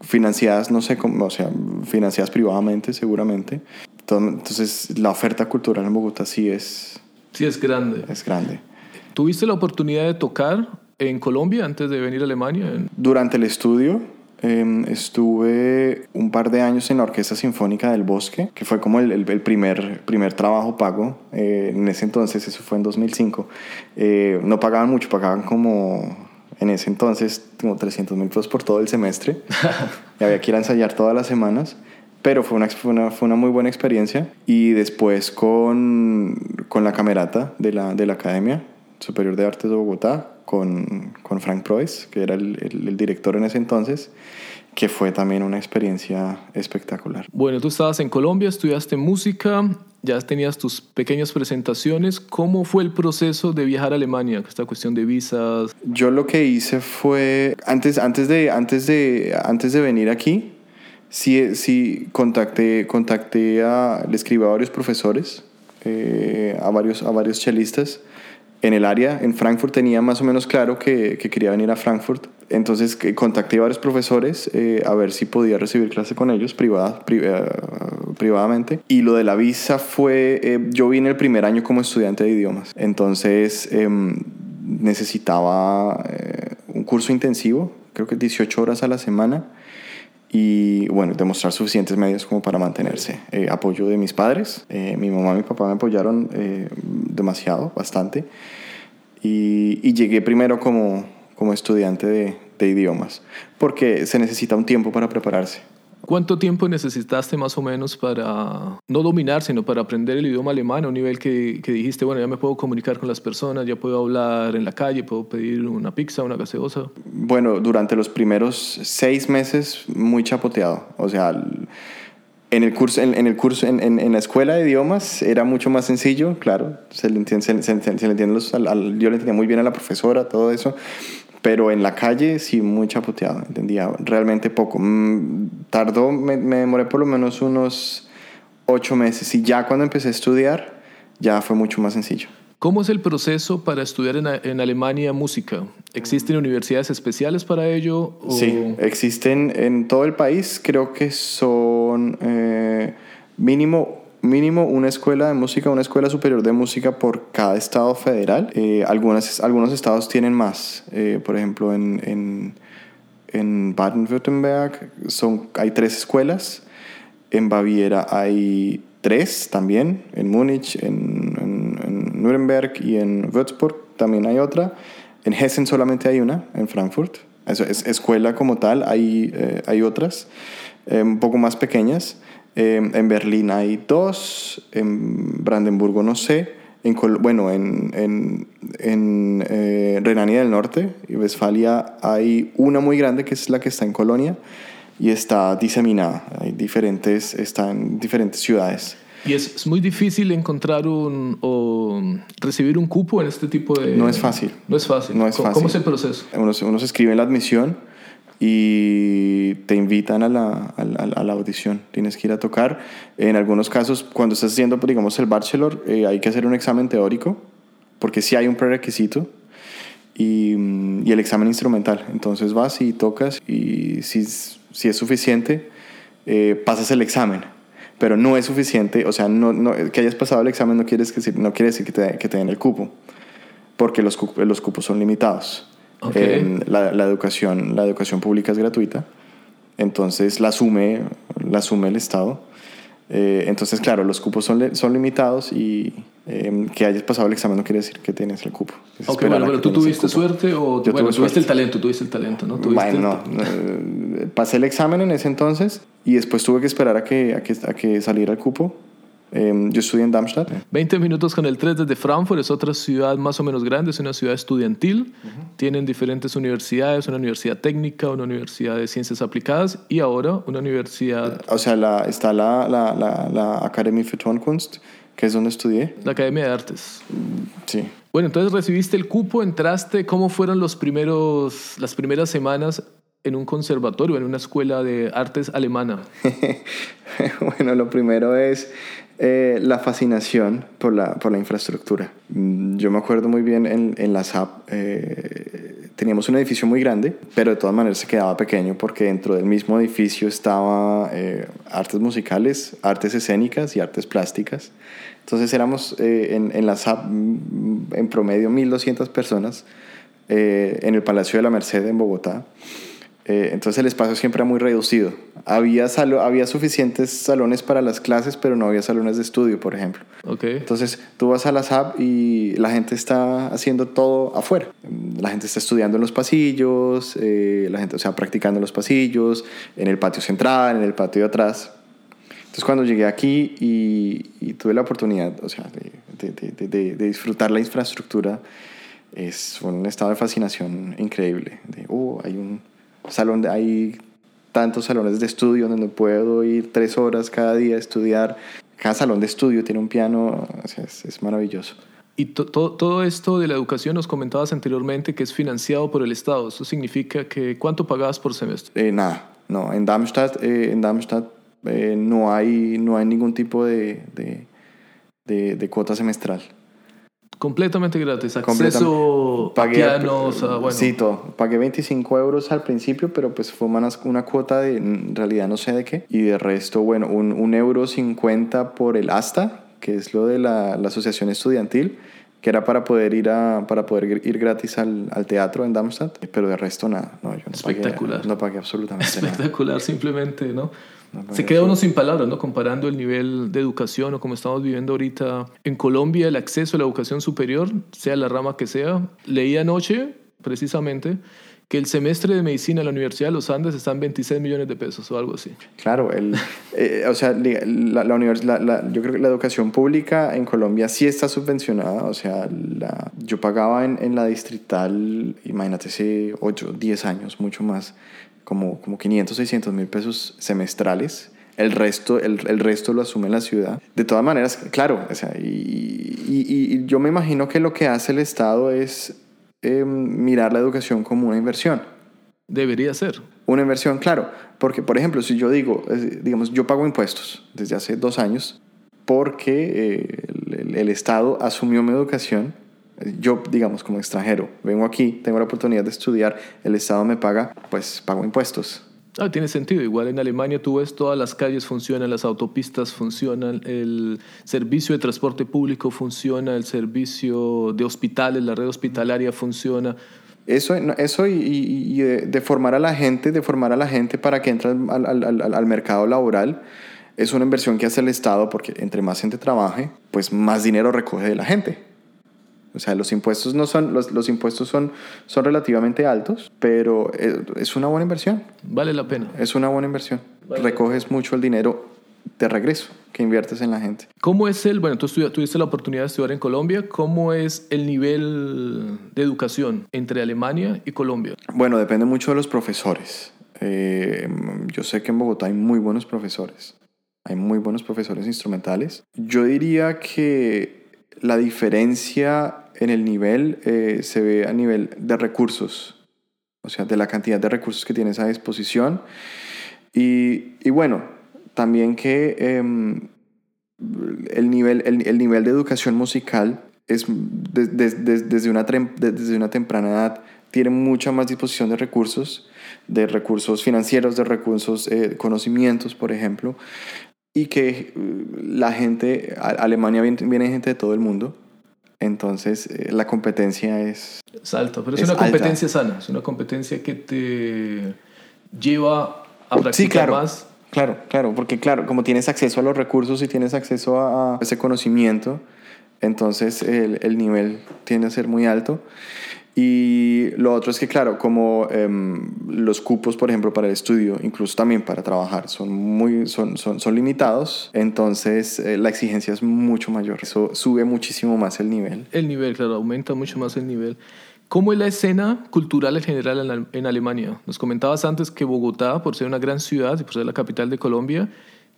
financiadas, no sé cómo, o sea, financiadas privadamente seguramente. Entonces la oferta cultural en Bogotá sí es... Sí es grande. Es grande. ¿Tuviste la oportunidad de tocar en Colombia antes de venir a Alemania? Durante el estudio em, estuve un par de años en la Orquesta Sinfónica del Bosque, que fue como el, el, primer, primer trabajo pago. Eh, en ese entonces, eso fue en 2005. Eh, no pagaban mucho, pagaban como en ese entonces como 300 mil pesos por todo el semestre. y había que ir a ensayar todas las semanas. Pero fue una, fue una, fue una muy buena experiencia. Y después con, con la camerata de la, de la Academia Superior de Artes de Bogotá, con, con Frank Proes, que era el, el, director en ese entonces, que fue también una experiencia espectacular. Bueno, tú estabas en Colombia, estudiaste música, ya tenías tus pequeñas presentaciones. ¿Cómo fue el proceso de viajar a Alemania? Esta cuestión de visas. Yo lo que hice fue, antes, antes, de, antes, de, antes de venir aquí, sí, sí contacté, contacté a, le escribí a varios profesores, eh, a, varios, a varios chelistas en el área, en Frankfurt, tenía más o menos claro que, que quería venir a Frankfurt. Entonces contacté a varios profesores eh, a ver si podía recibir clase con ellos privada, eh, privadamente. Y lo de la visa fue, eh, yo vine el primer año como estudiante de idiomas. Entonces em, necesitaba un curso intensivo, creo que 18 horas a la semana y bueno, demostrar suficientes medios como para mantenerse. Apoyo de mis padres, mi mamá y mi papá me apoyaron demasiado, bastante, y, llegué primero como, como estudiante de, de idiomas, porque se necesita un tiempo para prepararse. ¿Cuánto tiempo necesitaste más o menos para no dominar, sino para aprender el idioma alemán a un nivel que, que, dijiste, bueno, ya me puedo comunicar con las personas, ya puedo hablar en la calle, puedo pedir una pizza, una gaseosa? Bueno, durante los primeros seis meses muy chapoteado. O sea, en el curso, en, el curso, en, en, la escuela de idiomas era mucho más sencillo, claro. Se le entiende, se, se, se le entiende los, al, al, yo le entendía muy bien a la profesora, todo eso. Pero en la calle sí, muy chapoteado, entendía realmente poco. Mm, tardó, me, me demoré por lo menos unos ocho meses y ya cuando empecé a estudiar ya fue mucho más sencillo. ¿Cómo es el proceso para estudiar en, en Alemania música? ¿Existen universidades especiales para ello? O... Sí, existen en todo el país. Creo que son eh, mínimo mínimo una escuela de música, una escuela superior de música por cada estado federal. Eh, algunas, algunos estados tienen más. Eh, por ejemplo, en, en, en Baden-Württemberg hay tres escuelas. En Baviera hay tres también. En Múnich, en, en, en Nuremberg y en Würzburg también hay otra. En Hessen solamente hay una, en Frankfurt. Eso es escuela como tal, hay, eh, hay otras, un poco más pequeñas. Em, en Berlín hay dos, en Brandenburgo no sé, en, bueno, en, en, en eh, Renania del Norte y Westfalia hay una muy grande que es la que está en Colonia y está diseminada, hay diferentes, está en diferentes ciudades. ¿Y es, es, muy difícil encontrar un, o recibir un cupo en este tipo de...? No es fácil. No es fácil. No es fácil. ¿Cómo es el proceso? Uno, uno se escribe en la admisión y te invitan a la, a, la, a la, audición. Tienes que ir a tocar. En algunos casos, cuando estás haciendo, digamos, el bachelor, eh, hay que hacer un examen teórico, porque sí hay un prerequisito, y, y, el examen instrumental. Entonces vas y tocas, y si, si es suficiente, eh, pasas el examen. Pero no es suficiente, o sea, no, no, que hayas pasado el examen no, quieres decir, no quiere decir que te, que te den el cupo, porque los, los cupos son limitados. Okay. la, la, educación, la educación pública es gratuita, entonces la asume, la asume el Estado. Eh, entonces, claro, los cupos son, son limitados y eh, que hayas pasado el examen no quiere decir que tienes el cupo. Ok, bueno, pero tú tuviste suerte o Yo bueno, tuve tuviste suerte. el talento, tuviste el talento, ¿no? ¿Tuviste bueno, no, no, pasé el examen en ese entonces y después tuve que esperar a que, a que, a que saliera el cupo Em, yo estudié en Darmstadt. 20 minutos con el 3 desde Frankfurt, es otra ciudad más o menos grande, es una ciudad estudiantil. Tienen diferentes universidades, una universidad técnica, una universidad de ciencias aplicadas y ahora una universidad... O sea, la, está la, la, la, la Academie für Tonkunst, que es donde estudié. La Academia de Artes. Sí. Bueno, entonces recibiste el cupo, entraste, ¿cómo fueron los primeros, las primeras semanas en un conservatorio, en una escuela de artes alemana? <laughs> bueno, lo primero es eh, la fascinación por la, por la infraestructura. Mm, Yo me acuerdo muy bien en, en la SAP, eh, teníamos un edificio muy grande, pero de todas maneras se quedaba pequeño porque dentro del mismo edificio estaba eh, artes musicales, artes escénicas y artes plásticas. Entonces éramos eh, en, en la SAP mm, en promedio 1.200 personas eh, en el Palacio de la Merced en Bogotá. Eh, entonces el espacio siempre era muy reducido. Había, salo- había suficientes salones para las clases, pero no había salones de estudio, por ejemplo. Ok. Entonces tú vas a la SAP y la gente está haciendo todo afuera. La gente está estudiando en los pasillos, eh, la gente, o sea, practicando en los pasillos, en el patio central, en el patio de atrás. Entonces cuando llegué aquí y, y tuve la oportunidad, o sea, de, de- de- de- de disfrutar la infraestructura, es un estado de fascinación increíble. De, oh, hay un salón, de, hay tantos salones de estudio donde puedo ir tres horas cada día a estudiar. Cada salón de estudio tiene un piano, o sea, es, es maravilloso. Y to- to- todo esto de la educación nos comentabas anteriormente que es financiado por el Estado. Eso significa que ¿cuánto pagabas por semestre? Eh, nada, no, en Darmstadt, eh, en Darmstadt eh, no, hay, no hay ningún tipo de, de, de, de cuota semestral. Completamente gratis. Completam- Acceso a Pagué- pianos, a, bueno, Sí, todo. Pagué 25 euros al principio, pero pues fue una, una cuota de, en realidad no sé de qué. Y de resto, bueno, un, un euro 50 por el ASTA, que es lo de la, la asociación estudiantil, que era para poder ir, a, para poder ir gratis al, al teatro en Darmstadt. Pero de resto nada. No, yo no Espectacular. Pagué, no pagué absolutamente <laughs> nada. espectacular simplemente, ¿no? Se queda uno sin palabras, ¿no? Comparando el nivel de educación o como estamos viviendo ahorita en Colombia, el acceso a la educación superior, sea la rama que sea. Leí anoche, precisamente, que el semestre de medicina en la Universidad de los Andes está en 26 millones de pesos o algo así. Claro, el, eh, o sea, la, la univers- la- la- yo creo que la educación pública en Colombia sí está subvencionada. O sea, la, yo pagaba en, en la distrital, imagínate, hace 8, 10 años, mucho más, como, como 500, 600 mil pesos semestrales. El resto, el, el resto lo asume la ciudad. De todas maneras, claro, o sea, y, y- y yo me imagino que lo que hace el Estado es eh, mirar la educación como una inversión. Debería ser. Una inversión, claro, porque por ejemplo, si yo digo, eh, digamos, yo pago impuestos desde hace dos años porque eh, el, Estado asumió mi educación, yo, digamos, como extranjero, vengo aquí, tengo la oportunidad de estudiar, el Estado me paga, pues pago impuestos. Ah, tiene sentido. Igual en Alemania tú ves todas las calles funcionan, las autopistas funcionan, el servicio de transporte público funciona, el servicio de hospitales, la red hospitalaria funciona. Eso, eso y, y- y de, de formar a la gente, de formar a la gente para que entre al, al- al- al mercado laboral, es una inversión que hace el Estado porque entre más gente trabaje, pues más dinero recoge de la gente. O sea, los impuestos no son, los, los impuestos son, son relativamente altos, pero es, es una buena inversión. Vale la pena. Es una buena inversión. Vale. Recoges mucho el dinero de regreso que inviertes en la gente. ¿Cómo es el, bueno, tú estudia- tuviste la oportunidad de estudiar en Colombia, ¿cómo es el nivel de educación entre Alemania y Colombia? Bueno, depende mucho de los profesores. Eh, yo sé que en Bogotá hay muy buenos profesores. Hay muy buenos profesores instrumentales. Yo diría que la diferencia en el nivel eh, se ve a nivel de recursos. O sea, de la cantidad de recursos que tienes a disposición. Y, bueno, también que em, el, nivel, el, el nivel de educación musical es de- de- de- desde, una, desde una temprana edad tiene mucha más disposición de recursos, de recursos financieros, de recursos, eh, conocimientos, por ejemplo, y que eh, la gente, Alemania viene, viene gente de todo el mundo, entonces eh, la competencia es... Es alta, pero es, Es una alta. competencia sana, es una competencia que te lleva a practicar Sí, claro. más. Claro, claro, porque claro, como tienes acceso a los recursos y tienes acceso a, a ese conocimiento, entonces el, el nivel tiende a ser muy alto. Y lo otro es que, claro, como em, los cupos, por ejemplo, para el estudio, incluso también para trabajar, son, muy, son, son, son limitados, entonces eh, la exigencia es mucho mayor. Eso sube muchísimo más el nivel. El nivel, claro, aumenta mucho más el nivel. ¿Cómo es la escena cultural en general en, en Alemania? Nos comentabas antes que Bogotá, por ser una gran ciudad y por ser la capital de Colombia,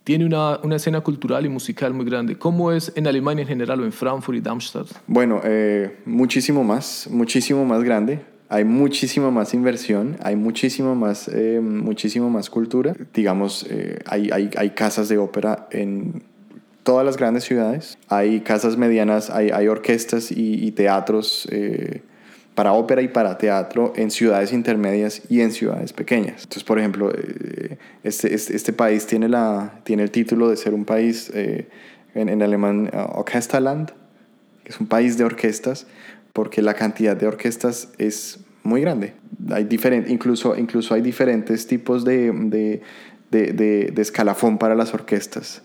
tiene una, una, escena cultural y musical muy grande. ¿Cómo es en Alemania en general o en Frankfurt y Darmstadt? Bueno, eh, muchísimo más, muchísimo más grande. Hay muchísima más inversión, hay muchísimo más, eh, muchísimo más cultura. Digamos, eh, hay, hay, hay, casas de ópera en todas las grandes ciudades. Hay casas medianas, hay, hay orquestas y, y teatros para ópera y para teatro en ciudades intermedias y en ciudades pequeñas. Entonces, por ejemplo, eh, este, este, este, país tiene, la, tiene el título de ser un país, eh, en, alemán, uh, Orchesterland, que es un país de orquestas, porque la cantidad de orquestas es muy grande. Hay diferent, incluso, incluso hay diferentes tipos de, de, de, de escalafón para las orquestas.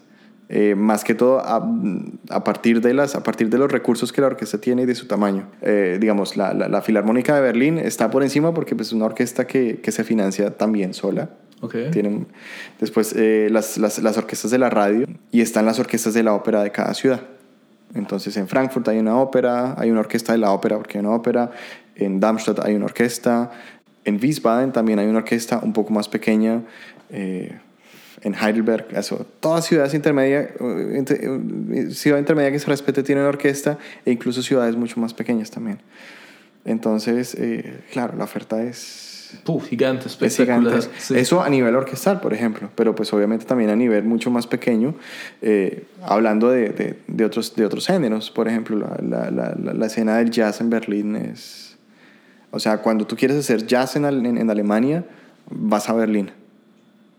Eh, más que todo a, a, partir de las, a partir de los recursos que la orquesta tiene y de su tamaño. Eh, digamos, la, la, la, Filarmónica de Berlín está por encima porque pues, es una orquesta que, que se financia también sola. Okay. Tienen después eh, las, las, las, orquestas de la radio y están las orquestas de la ópera de cada ciudad. Entonces en Frankfurt hay una ópera, hay una orquesta de la ópera porque hay una ópera, en Darmstadt hay una orquesta, en Wiesbaden también hay una orquesta un poco más pequeña. Eh, en Heidelberg, eso, todas ciudades intermedias, ciudad intermedia que se respete tiene una orquesta e incluso ciudades mucho más pequeñas también. Entonces, eh, claro, la oferta es... Puf, gigante, espectacular. Es gigante. Sí. Eso a nivel orquestal, por ejemplo, pero pues obviamente también a nivel mucho más pequeño, eh, hablando de, de, de, otros, de otros géneros, por ejemplo, la, la, la, la, escena del jazz en Berlín es... O sea, cuando tú quieres hacer jazz en, en, en Alemania, vas a Berlín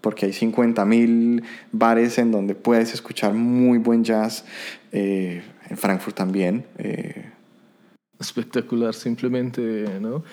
porque hay 50.000 bares en donde puedes escuchar muy buen jazz. Eh, en Frankfurt también. Eh. Espectacular, simplemente, ¿no?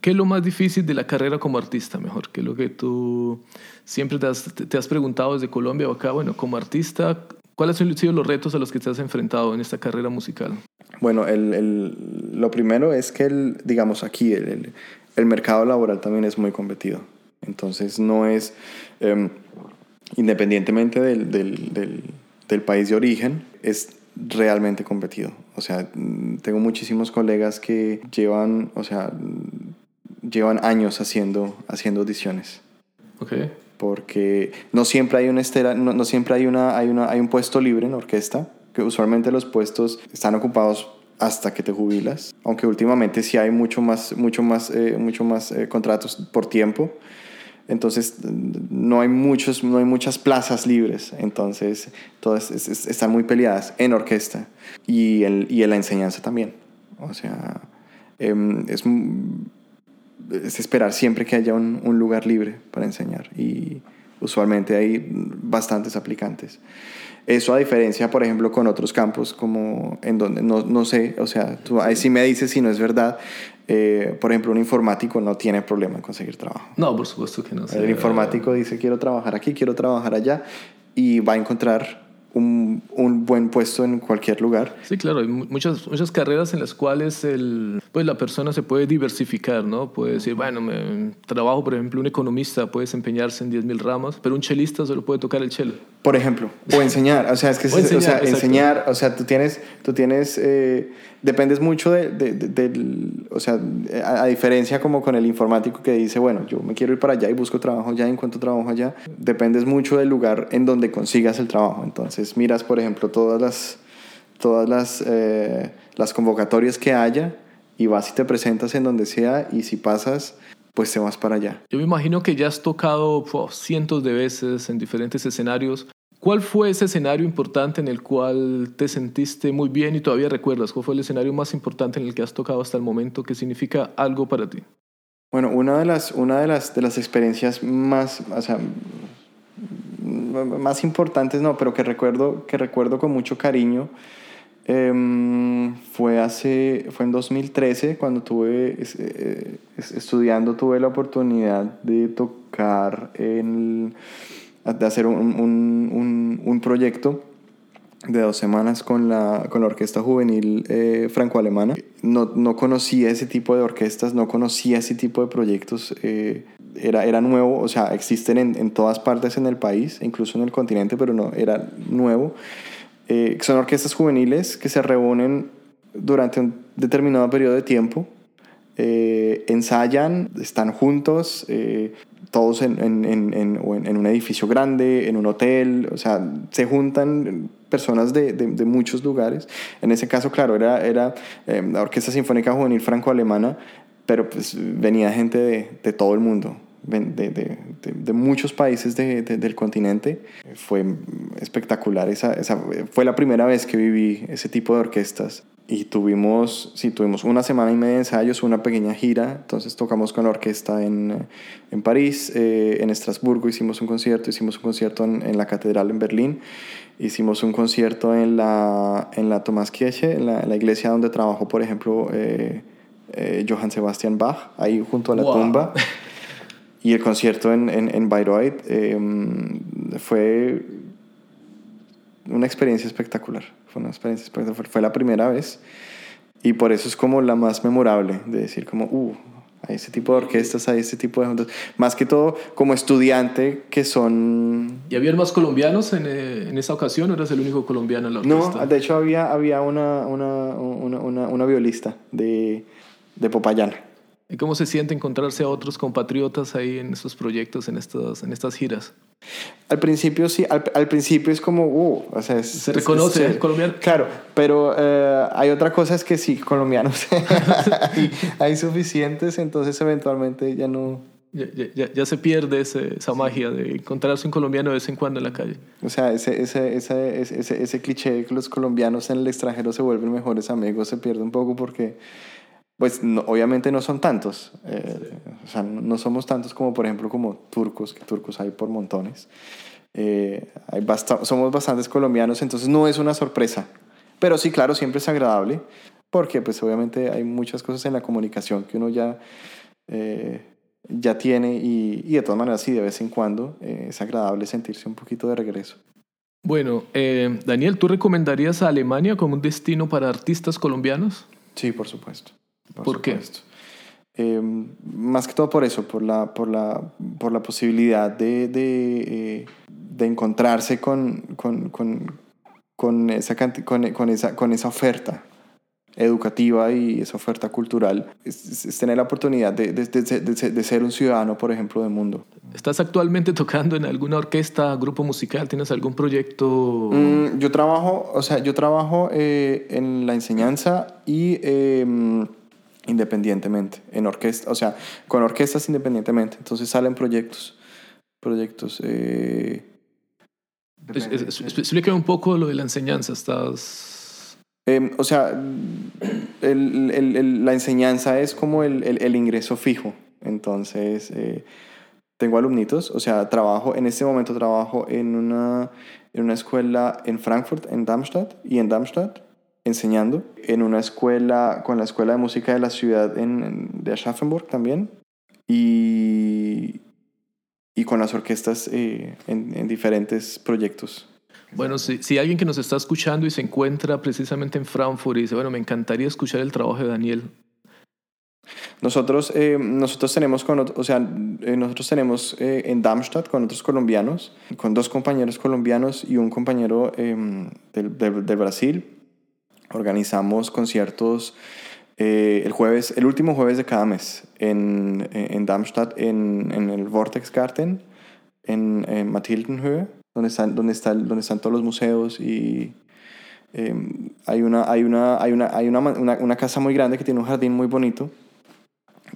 ¿Qué es lo más difícil de la carrera como artista, mejor? ¿Qué es lo que tú siempre te has, te has preguntado desde Colombia o acá? Bueno, como artista, ¿cuáles han sido los retos a los que te has enfrentado en esta carrera musical? Bueno, el, el, lo primero es que, el, digamos, aquí el, el mercado laboral también es muy competido. Entonces no es, eh, independientemente del, del, del, del, país de origen, es realmente competido. O sea, tengo muchísimos colegas que llevan, o sea, llevan años haciendo, haciendo audiciones. Okay. Porque no siempre hay una estera, no, no siempre hay, una, hay, una, hay un puesto libre en orquesta, que usualmente los puestos están ocupados hasta que te jubilas, aunque últimamente sí hay mucho más, mucho más, eh, mucho más eh, contratos por tiempo. Entonces no hay, muchos, no hay muchas plazas libres, entonces todas es, es, están muy peleadas en orquesta y, el, y en la enseñanza también. O sea, eh, es, es, esperar siempre que haya un, un, lugar libre para enseñar y usualmente hay bastantes aplicantes. Eso a diferencia, por ejemplo, con otros campos como en donde no, no sé, o sea, tú ahí sí me dices si no es verdad, eh, por ejemplo, un informático no tiene problema en conseguir trabajo. No, por supuesto que no. El informático dice quiero trabajar aquí, quiero trabajar allá y va a encontrar un, un, buen puesto en cualquier lugar. Sí, claro, hay muchas, muchas carreras en las cuales el, pues la persona se puede diversificar, ¿no? Puede decir, bueno, me, trabajo, por ejemplo, un economista puede desempeñarse en 10.000 ramas, pero un chelista solo puede tocar el chelo. Por ejemplo, o enseñar, o sea, es que <laughs> o enseñar, o sea, enseñar, o sea, tú tienes, tú tienes eh, dependes mucho de, de, de, del, o sea, a, a, diferencia como con el informático que dice, bueno, yo me quiero ir para allá y busco trabajo allá, encuentro trabajo allá, dependes mucho del lugar en donde consigas el trabajo. Entonces, miras, por ejemplo, todas las, todas las, eh, las convocatorias que haya y vas y te presentas en donde sea y si pasas, pues te vas para allá. Yo me imagino que ya has tocado oh, cientos de veces en diferentes escenarios. ¿Cuál fue ese escenario importante en el cual te sentiste muy bien y todavía recuerdas? ¿Cuál fue el escenario más importante en el que has tocado hasta el momento que significa algo para ti? Bueno, una de las, una de las, de las experiencias más, o sea, más importantes, no, pero que recuerdo, que recuerdo con mucho cariño, eh, fue, hace, fue en 2013 cuando tuve, eh, estudiando, tuve la oportunidad de tocar en... De hacer un, un, un, un proyecto de dos semanas con la, con la Orquesta Juvenil eh, Franco-Alemana. No, no, conocía ese tipo de orquestas, no conocía ese tipo de proyectos. Eh, era, era nuevo, o sea, existen en, en, todas partes en el país, incluso en el continente, pero no, era nuevo. Eh, son orquestas juveniles que se reúnen durante un determinado periodo de tiempo, ensayan, están juntos, todos en, en, en, un edificio grande, en un hotel, o sea, se juntan personas de, de, muchos lugares. En ese caso, claro, era, era eh, la Orquesta Sinfónica Juvenil Franco-Alemana, pero pues venía gente de, de todo el mundo, de, de, muchos países del continente. Fue espectacular. Esa, esa, fue la primera vez que viví ese tipo de orquestas. Y tuvimos, sí, tuvimos una semana y media de ensayos, una pequeña gira. Entonces tocamos con la orquesta en, en París, eh, en Estrasburgo hicimos un concierto, hicimos un concierto en, en, la catedral en Berlín, hicimos un concierto en la, en la Thomaskirche, en la, la iglesia donde trabajó, por ejemplo, eh, eh, Johann Sebastian Bach, ahí junto a la tumba. <laughs> Y el concierto en, en, en Bayreuth em, fue una experiencia espectacular. Fue una experiencia espectacular. Fue la primera vez. Y por eso es como la más memorable, de decir como, uh, hay ese tipo de orquestas, hay ese tipo de juntas. Más que todo como estudiante que son... ¿Y había más colombianos en, eh, en, esa ocasión o eras el único colombiano en la orquesta? No, de hecho había, había una, una, una, una, una violista de, de Popayán. ¿Y cómo se siente encontrarse a otros compatriotas ahí en estos proyectos, en estas, en estas giras? Al principio sí, al, al principio es como, uh, o sea, se reconoce el colombiano. Claro, pero eh, hay otra cosa es que sí, colombianos <laughs> hay, hay, suficientes, entonces eventualmente ya no... Ya, ya, ya se pierde ese, esa magia de encontrarse un colombiano de vez en cuando en la calle. O sea, ese, ese, ese, ese, ese cliché de que los colombianos en el extranjero se vuelven mejores amigos se pierde un poco porque pues obviamente no son tantos, eh, o sea, no somos tantos como por ejemplo como turcos, que turcos hay por montones. Eh, hay somos bastantes colombianos, entonces no es una sorpresa. Pero sí, claro, siempre es agradable, porque pues obviamente hay muchas cosas en la comunicación que uno ya, eh, ya tiene y, y, de todas maneras sí, de vez en cuando es agradable sentirse un poquito de regreso. Bueno, Daniel, ¿tú recomendarías a Alemania como un destino para artistas colombianos? Sí, por supuesto. ¿Por, qué? Eh, más que todo por eso, por la, por la, por la posibilidad de, de, eh, de encontrarse con, con, con, con, esa, con, con, esa, con esa oferta educativa y esa oferta cultural, es, tener la oportunidad de, de, de, de, ser un ciudadano, por ejemplo, del mundo. ¿Estás actualmente tocando en alguna orquesta, grupo musical? ¿Tienes algún proyecto? Mm, yo trabajo, o sea, yo trabajo eh, en la enseñanza y... Eh, independientemente, en orquesta, o sea, con orquestas independientemente. Entonces salen proyectos, proyectos. Eh, Explícame un poco lo de la enseñanza. Estás. Eh, o sea, el, el, la enseñanza es como el, ingreso fijo. Entonces, eh, tengo alumnitos, o sea, trabajo, en este momento trabajo en una, en una escuela en Frankfurt, en Darmstadt y en Darmstadt enseñando en una escuela, con la Escuela de Música de la ciudad en, de Aschaffenburg también, y, y con las orquestas eh, en, en, diferentes proyectos. Bueno, si, si, alguien que nos está escuchando y se encuentra precisamente en Frankfurt y dice, bueno, me encantaría escuchar el trabajo de Daniel. Nosotros, eh, nosotros tenemos, con, o sea, eh, nosotros tenemos en Darmstadt con otros colombianos, con dos compañeros colombianos y un compañero del, del, del Brasil, organizamos conciertos eh, el jueves, el último jueves de cada mes en, en Darmstadt, en, en el Vortex Garten, en, en Mathildenhöhe, donde están, donde, está, donde están todos los museos y eh, hay, una, hay, una, hay, una, hay una, una, una, casa muy grande que tiene un jardín muy bonito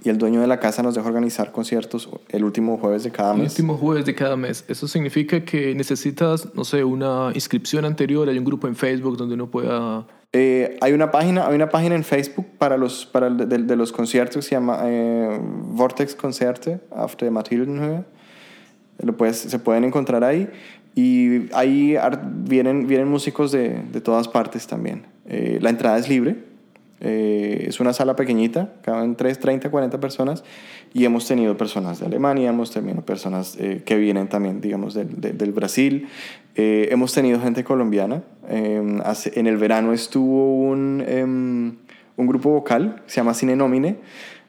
y el dueño de la casa nos deja organizar conciertos el último jueves de cada mes. El último jueves de cada mes. Eso significa que necesitas, no sé, una inscripción anterior, hay un grupo en Facebook donde uno pueda eh, hay, una página, hay una página en Facebook para los, para de, de los conciertos que se llama eh, Vortex Concerte after Mathildenhöhe. Lo puedes, se pueden encontrar ahí. Y ahí vienen, vienen músicos de, de todas partes también. Eh, la entrada es libre. Eh, es una sala pequeñita, caben 3, 30, 40 personas y hemos tenido personas de Alemania, hemos tenido personas eh, que vienen también, digamos, del, del- Brasil, Eh, hemos tenido gente colombiana. Eh, hace- en el verano estuvo un, em, un grupo vocal, se llama Cine Nomine,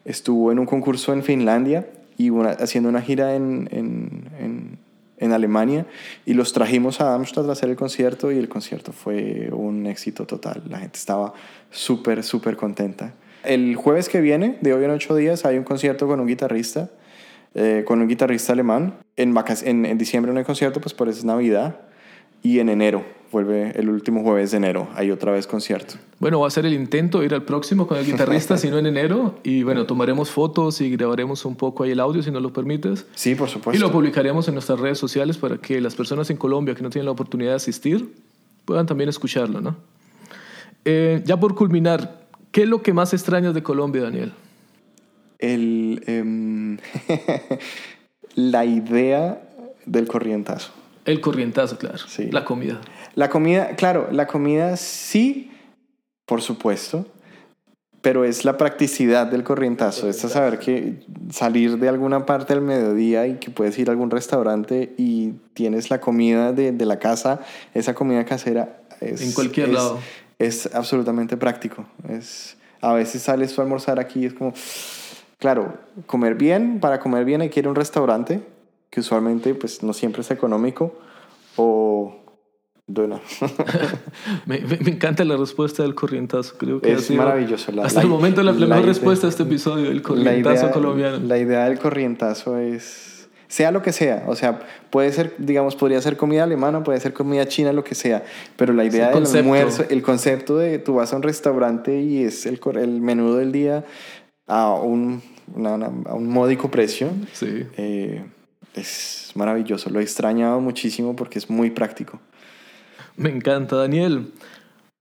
estuvo en un concurso en Finlandia y una- haciendo una gira en, en, en, en Alemania y los trajimos a Darmstadt a hacer el concierto y el concierto fue un éxito total. La gente estaba súper, súper contenta. El jueves que viene, de hoy en ocho días, hay un concierto con un guitarrista, eh, con un guitarrista alemán. En, en, en diciembre no hay concierto, pues por eso es Navidad. Y en enero, vuelve el último jueves de enero, hay otra vez concierto. Bueno, va a ser el intento de ir al próximo con el guitarrista, si no en enero. Y bueno, tomaremos fotos y grabaremos un poco ahí el audio, si nos lo permites. Sí, por Y supuesto. lo publicaremos en nuestras redes sociales para que las personas en Colombia que no tienen la oportunidad de asistir puedan también escucharlo, ¿no? Eh, ya por culminar, ¿qué es lo que más extrañas de Colombia, Daniel? El, em, <laughs> la idea del corrientazo. El corrientazo, claro. Sí. La comida. La comida, claro, la comida sí, por supuesto, pero es la practicidad del corrientazo. Es saber que salir de alguna parte al mediodía y que puedes ir a algún restaurante y tienes la comida de, de la casa, esa comida casera. Es, En cualquier es- lado. Es absolutamente práctico. Es, a veces sales tú a almorzar aquí y es como, claro, comer bien, para comer bien hay que ir a un restaurante, que usualmente pues no siempre es económico, o... Bueno, <laughs> Me, me- me encanta la respuesta del corrientazo. Creo que ha es sido maravilloso. La- hasta la- el momento la, la mejor idea- respuesta a este episodio, el la corrientazo idea, colombiano. La idea del corrientazo es, sea lo que sea, o sea, puede ser, digamos, podría ser comida alemana, puede ser comida china, lo que sea, pero la idea el del almuerzo, el concepto de tú vas a un restaurante y es el, el menú del día a un, una- una- a un módico precio, Sí. eh, es maravilloso. Lo he extrañado muchísimo porque es muy práctico. Me encanta, Daniel.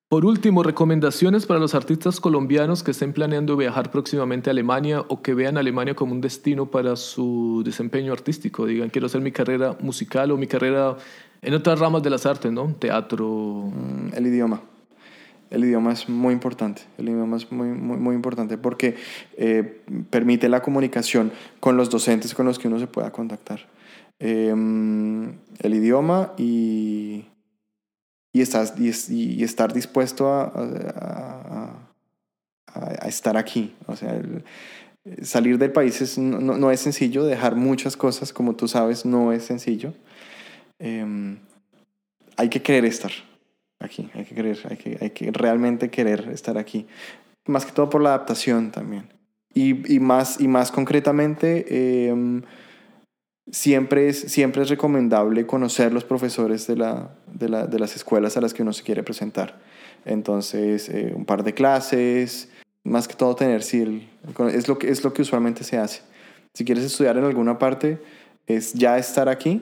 Por último, recomendaciones para los artistas colombianos que estén planeando viajar próximamente a Alemania o que vean Alemania como un destino para su desempeño artístico. Digan, quiero hacer mi carrera musical o mi carrera en otras ramas de las artes, ¿no? Teatro. Mm, El idioma. El idioma es muy importante. El idioma es muy, muy, muy importante porque eh, permite la comunicación con los docentes con los que uno se pueda contactar. Eh, el idioma y, y, estás, y, y estar dispuesto a, a- a- a- estar aquí. O sea, el- salir del país es- no- no es sencillo, dejar muchas cosas, como tú sabes, no es sencillo. Eh, hay que querer estar aquí, hay que querer, hay que, hay que realmente querer estar aquí. Más que todo por la adaptación también. Y, y más, y más concretamente, eh, siempre, es, siempre es recomendable conocer los profesores de, la, de, la- de las escuelas a las que uno se quiere presentar. Entonces, eh, un par de clases, más que todo tener, sí, es, lo que, es lo que usualmente se hace. Si quieres estudiar en alguna parte, es ya estar aquí,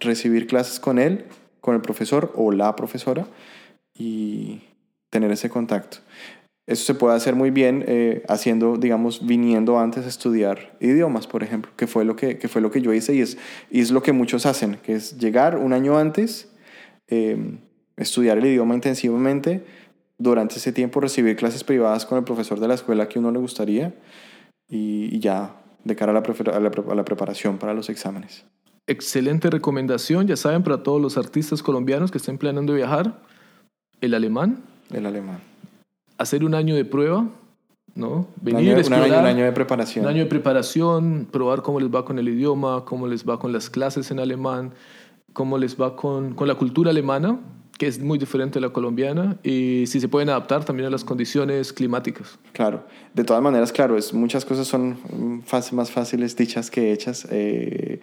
recibir clases con él, con el profesor o la profesora y tener ese contacto. Eso se puede hacer muy bien eh, haciendo, digamos, viniendo antes a estudiar idiomas, por ejemplo, que fue lo que, que, fue lo que yo hice y es, y es lo que muchos hacen, que es llegar un año antes, eh, estudiar el idioma intensivamente, durante ese tiempo recibir clases privadas con el profesor de la escuela que uno le gustaría y, y ya de cara a la, a la a la preparación para los exámenes. Excelente recomendación, ya saben, para todos los artistas colombianos que estén planeando viajar, el alemán, El alemán. Hacer un año de prueba, ¿no? Un Venir, un explorar, año- un año de preparación. un año de preparación, probar cómo les va con el idioma, cómo les va con las clases en alemán, cómo les va con, con la cultura alemana, que es muy diferente a la colombiana, y si se pueden adaptar también a las condiciones climáticas. Claro, de todas maneras, claro, es, muchas cosas son más fáciles dichas que hechas. eh,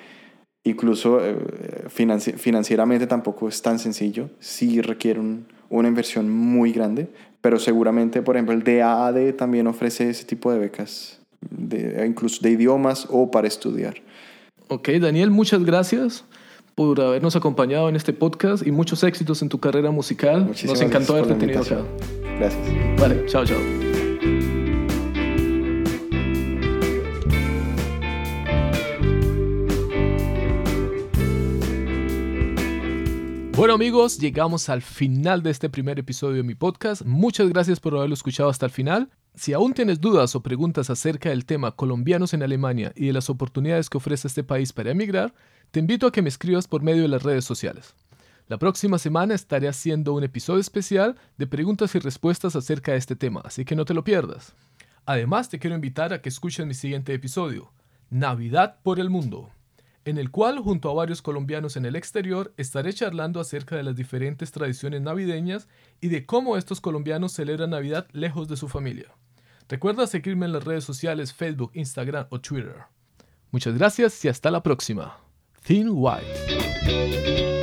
incluso eh, financi- financieramente tampoco es tan sencillo. Sí requiere un- una inversión muy grande, pero seguramente, por ejemplo, el DAAD también ofrece ese tipo de becas, de, incluso de idiomas o para estudiar. Ok, Daniel, muchas gracias por habernos acompañado en este podcast y muchos éxitos en tu carrera musical. Muchísimas Nos encantó haberte tenido acá. Gracias. Vale, chao, chao. Bueno amigos, llegamos al final de este primer episodio de mi podcast. Muchas gracias por haberlo escuchado hasta el final. Si aún tienes dudas o preguntas acerca del tema colombianos en Alemania y de las oportunidades que ofrece este país para emigrar, te invito a que me escribas por medio de las redes sociales. La próxima semana estaré haciendo un episodio especial de preguntas y respuestas acerca de este tema, así que no te lo pierdas. Además, te quiero invitar a que escuches mi siguiente episodio, Navidad por el Mundo, en el cual, junto a varios colombianos en el exterior, estaré charlando acerca de las diferentes tradiciones navideñas y de cómo estos colombianos celebran Navidad lejos de su familia. Recuerda seguirme en las redes sociales Facebook, Instagram o Twitter. Muchas gracias y hasta la próxima. Thin White.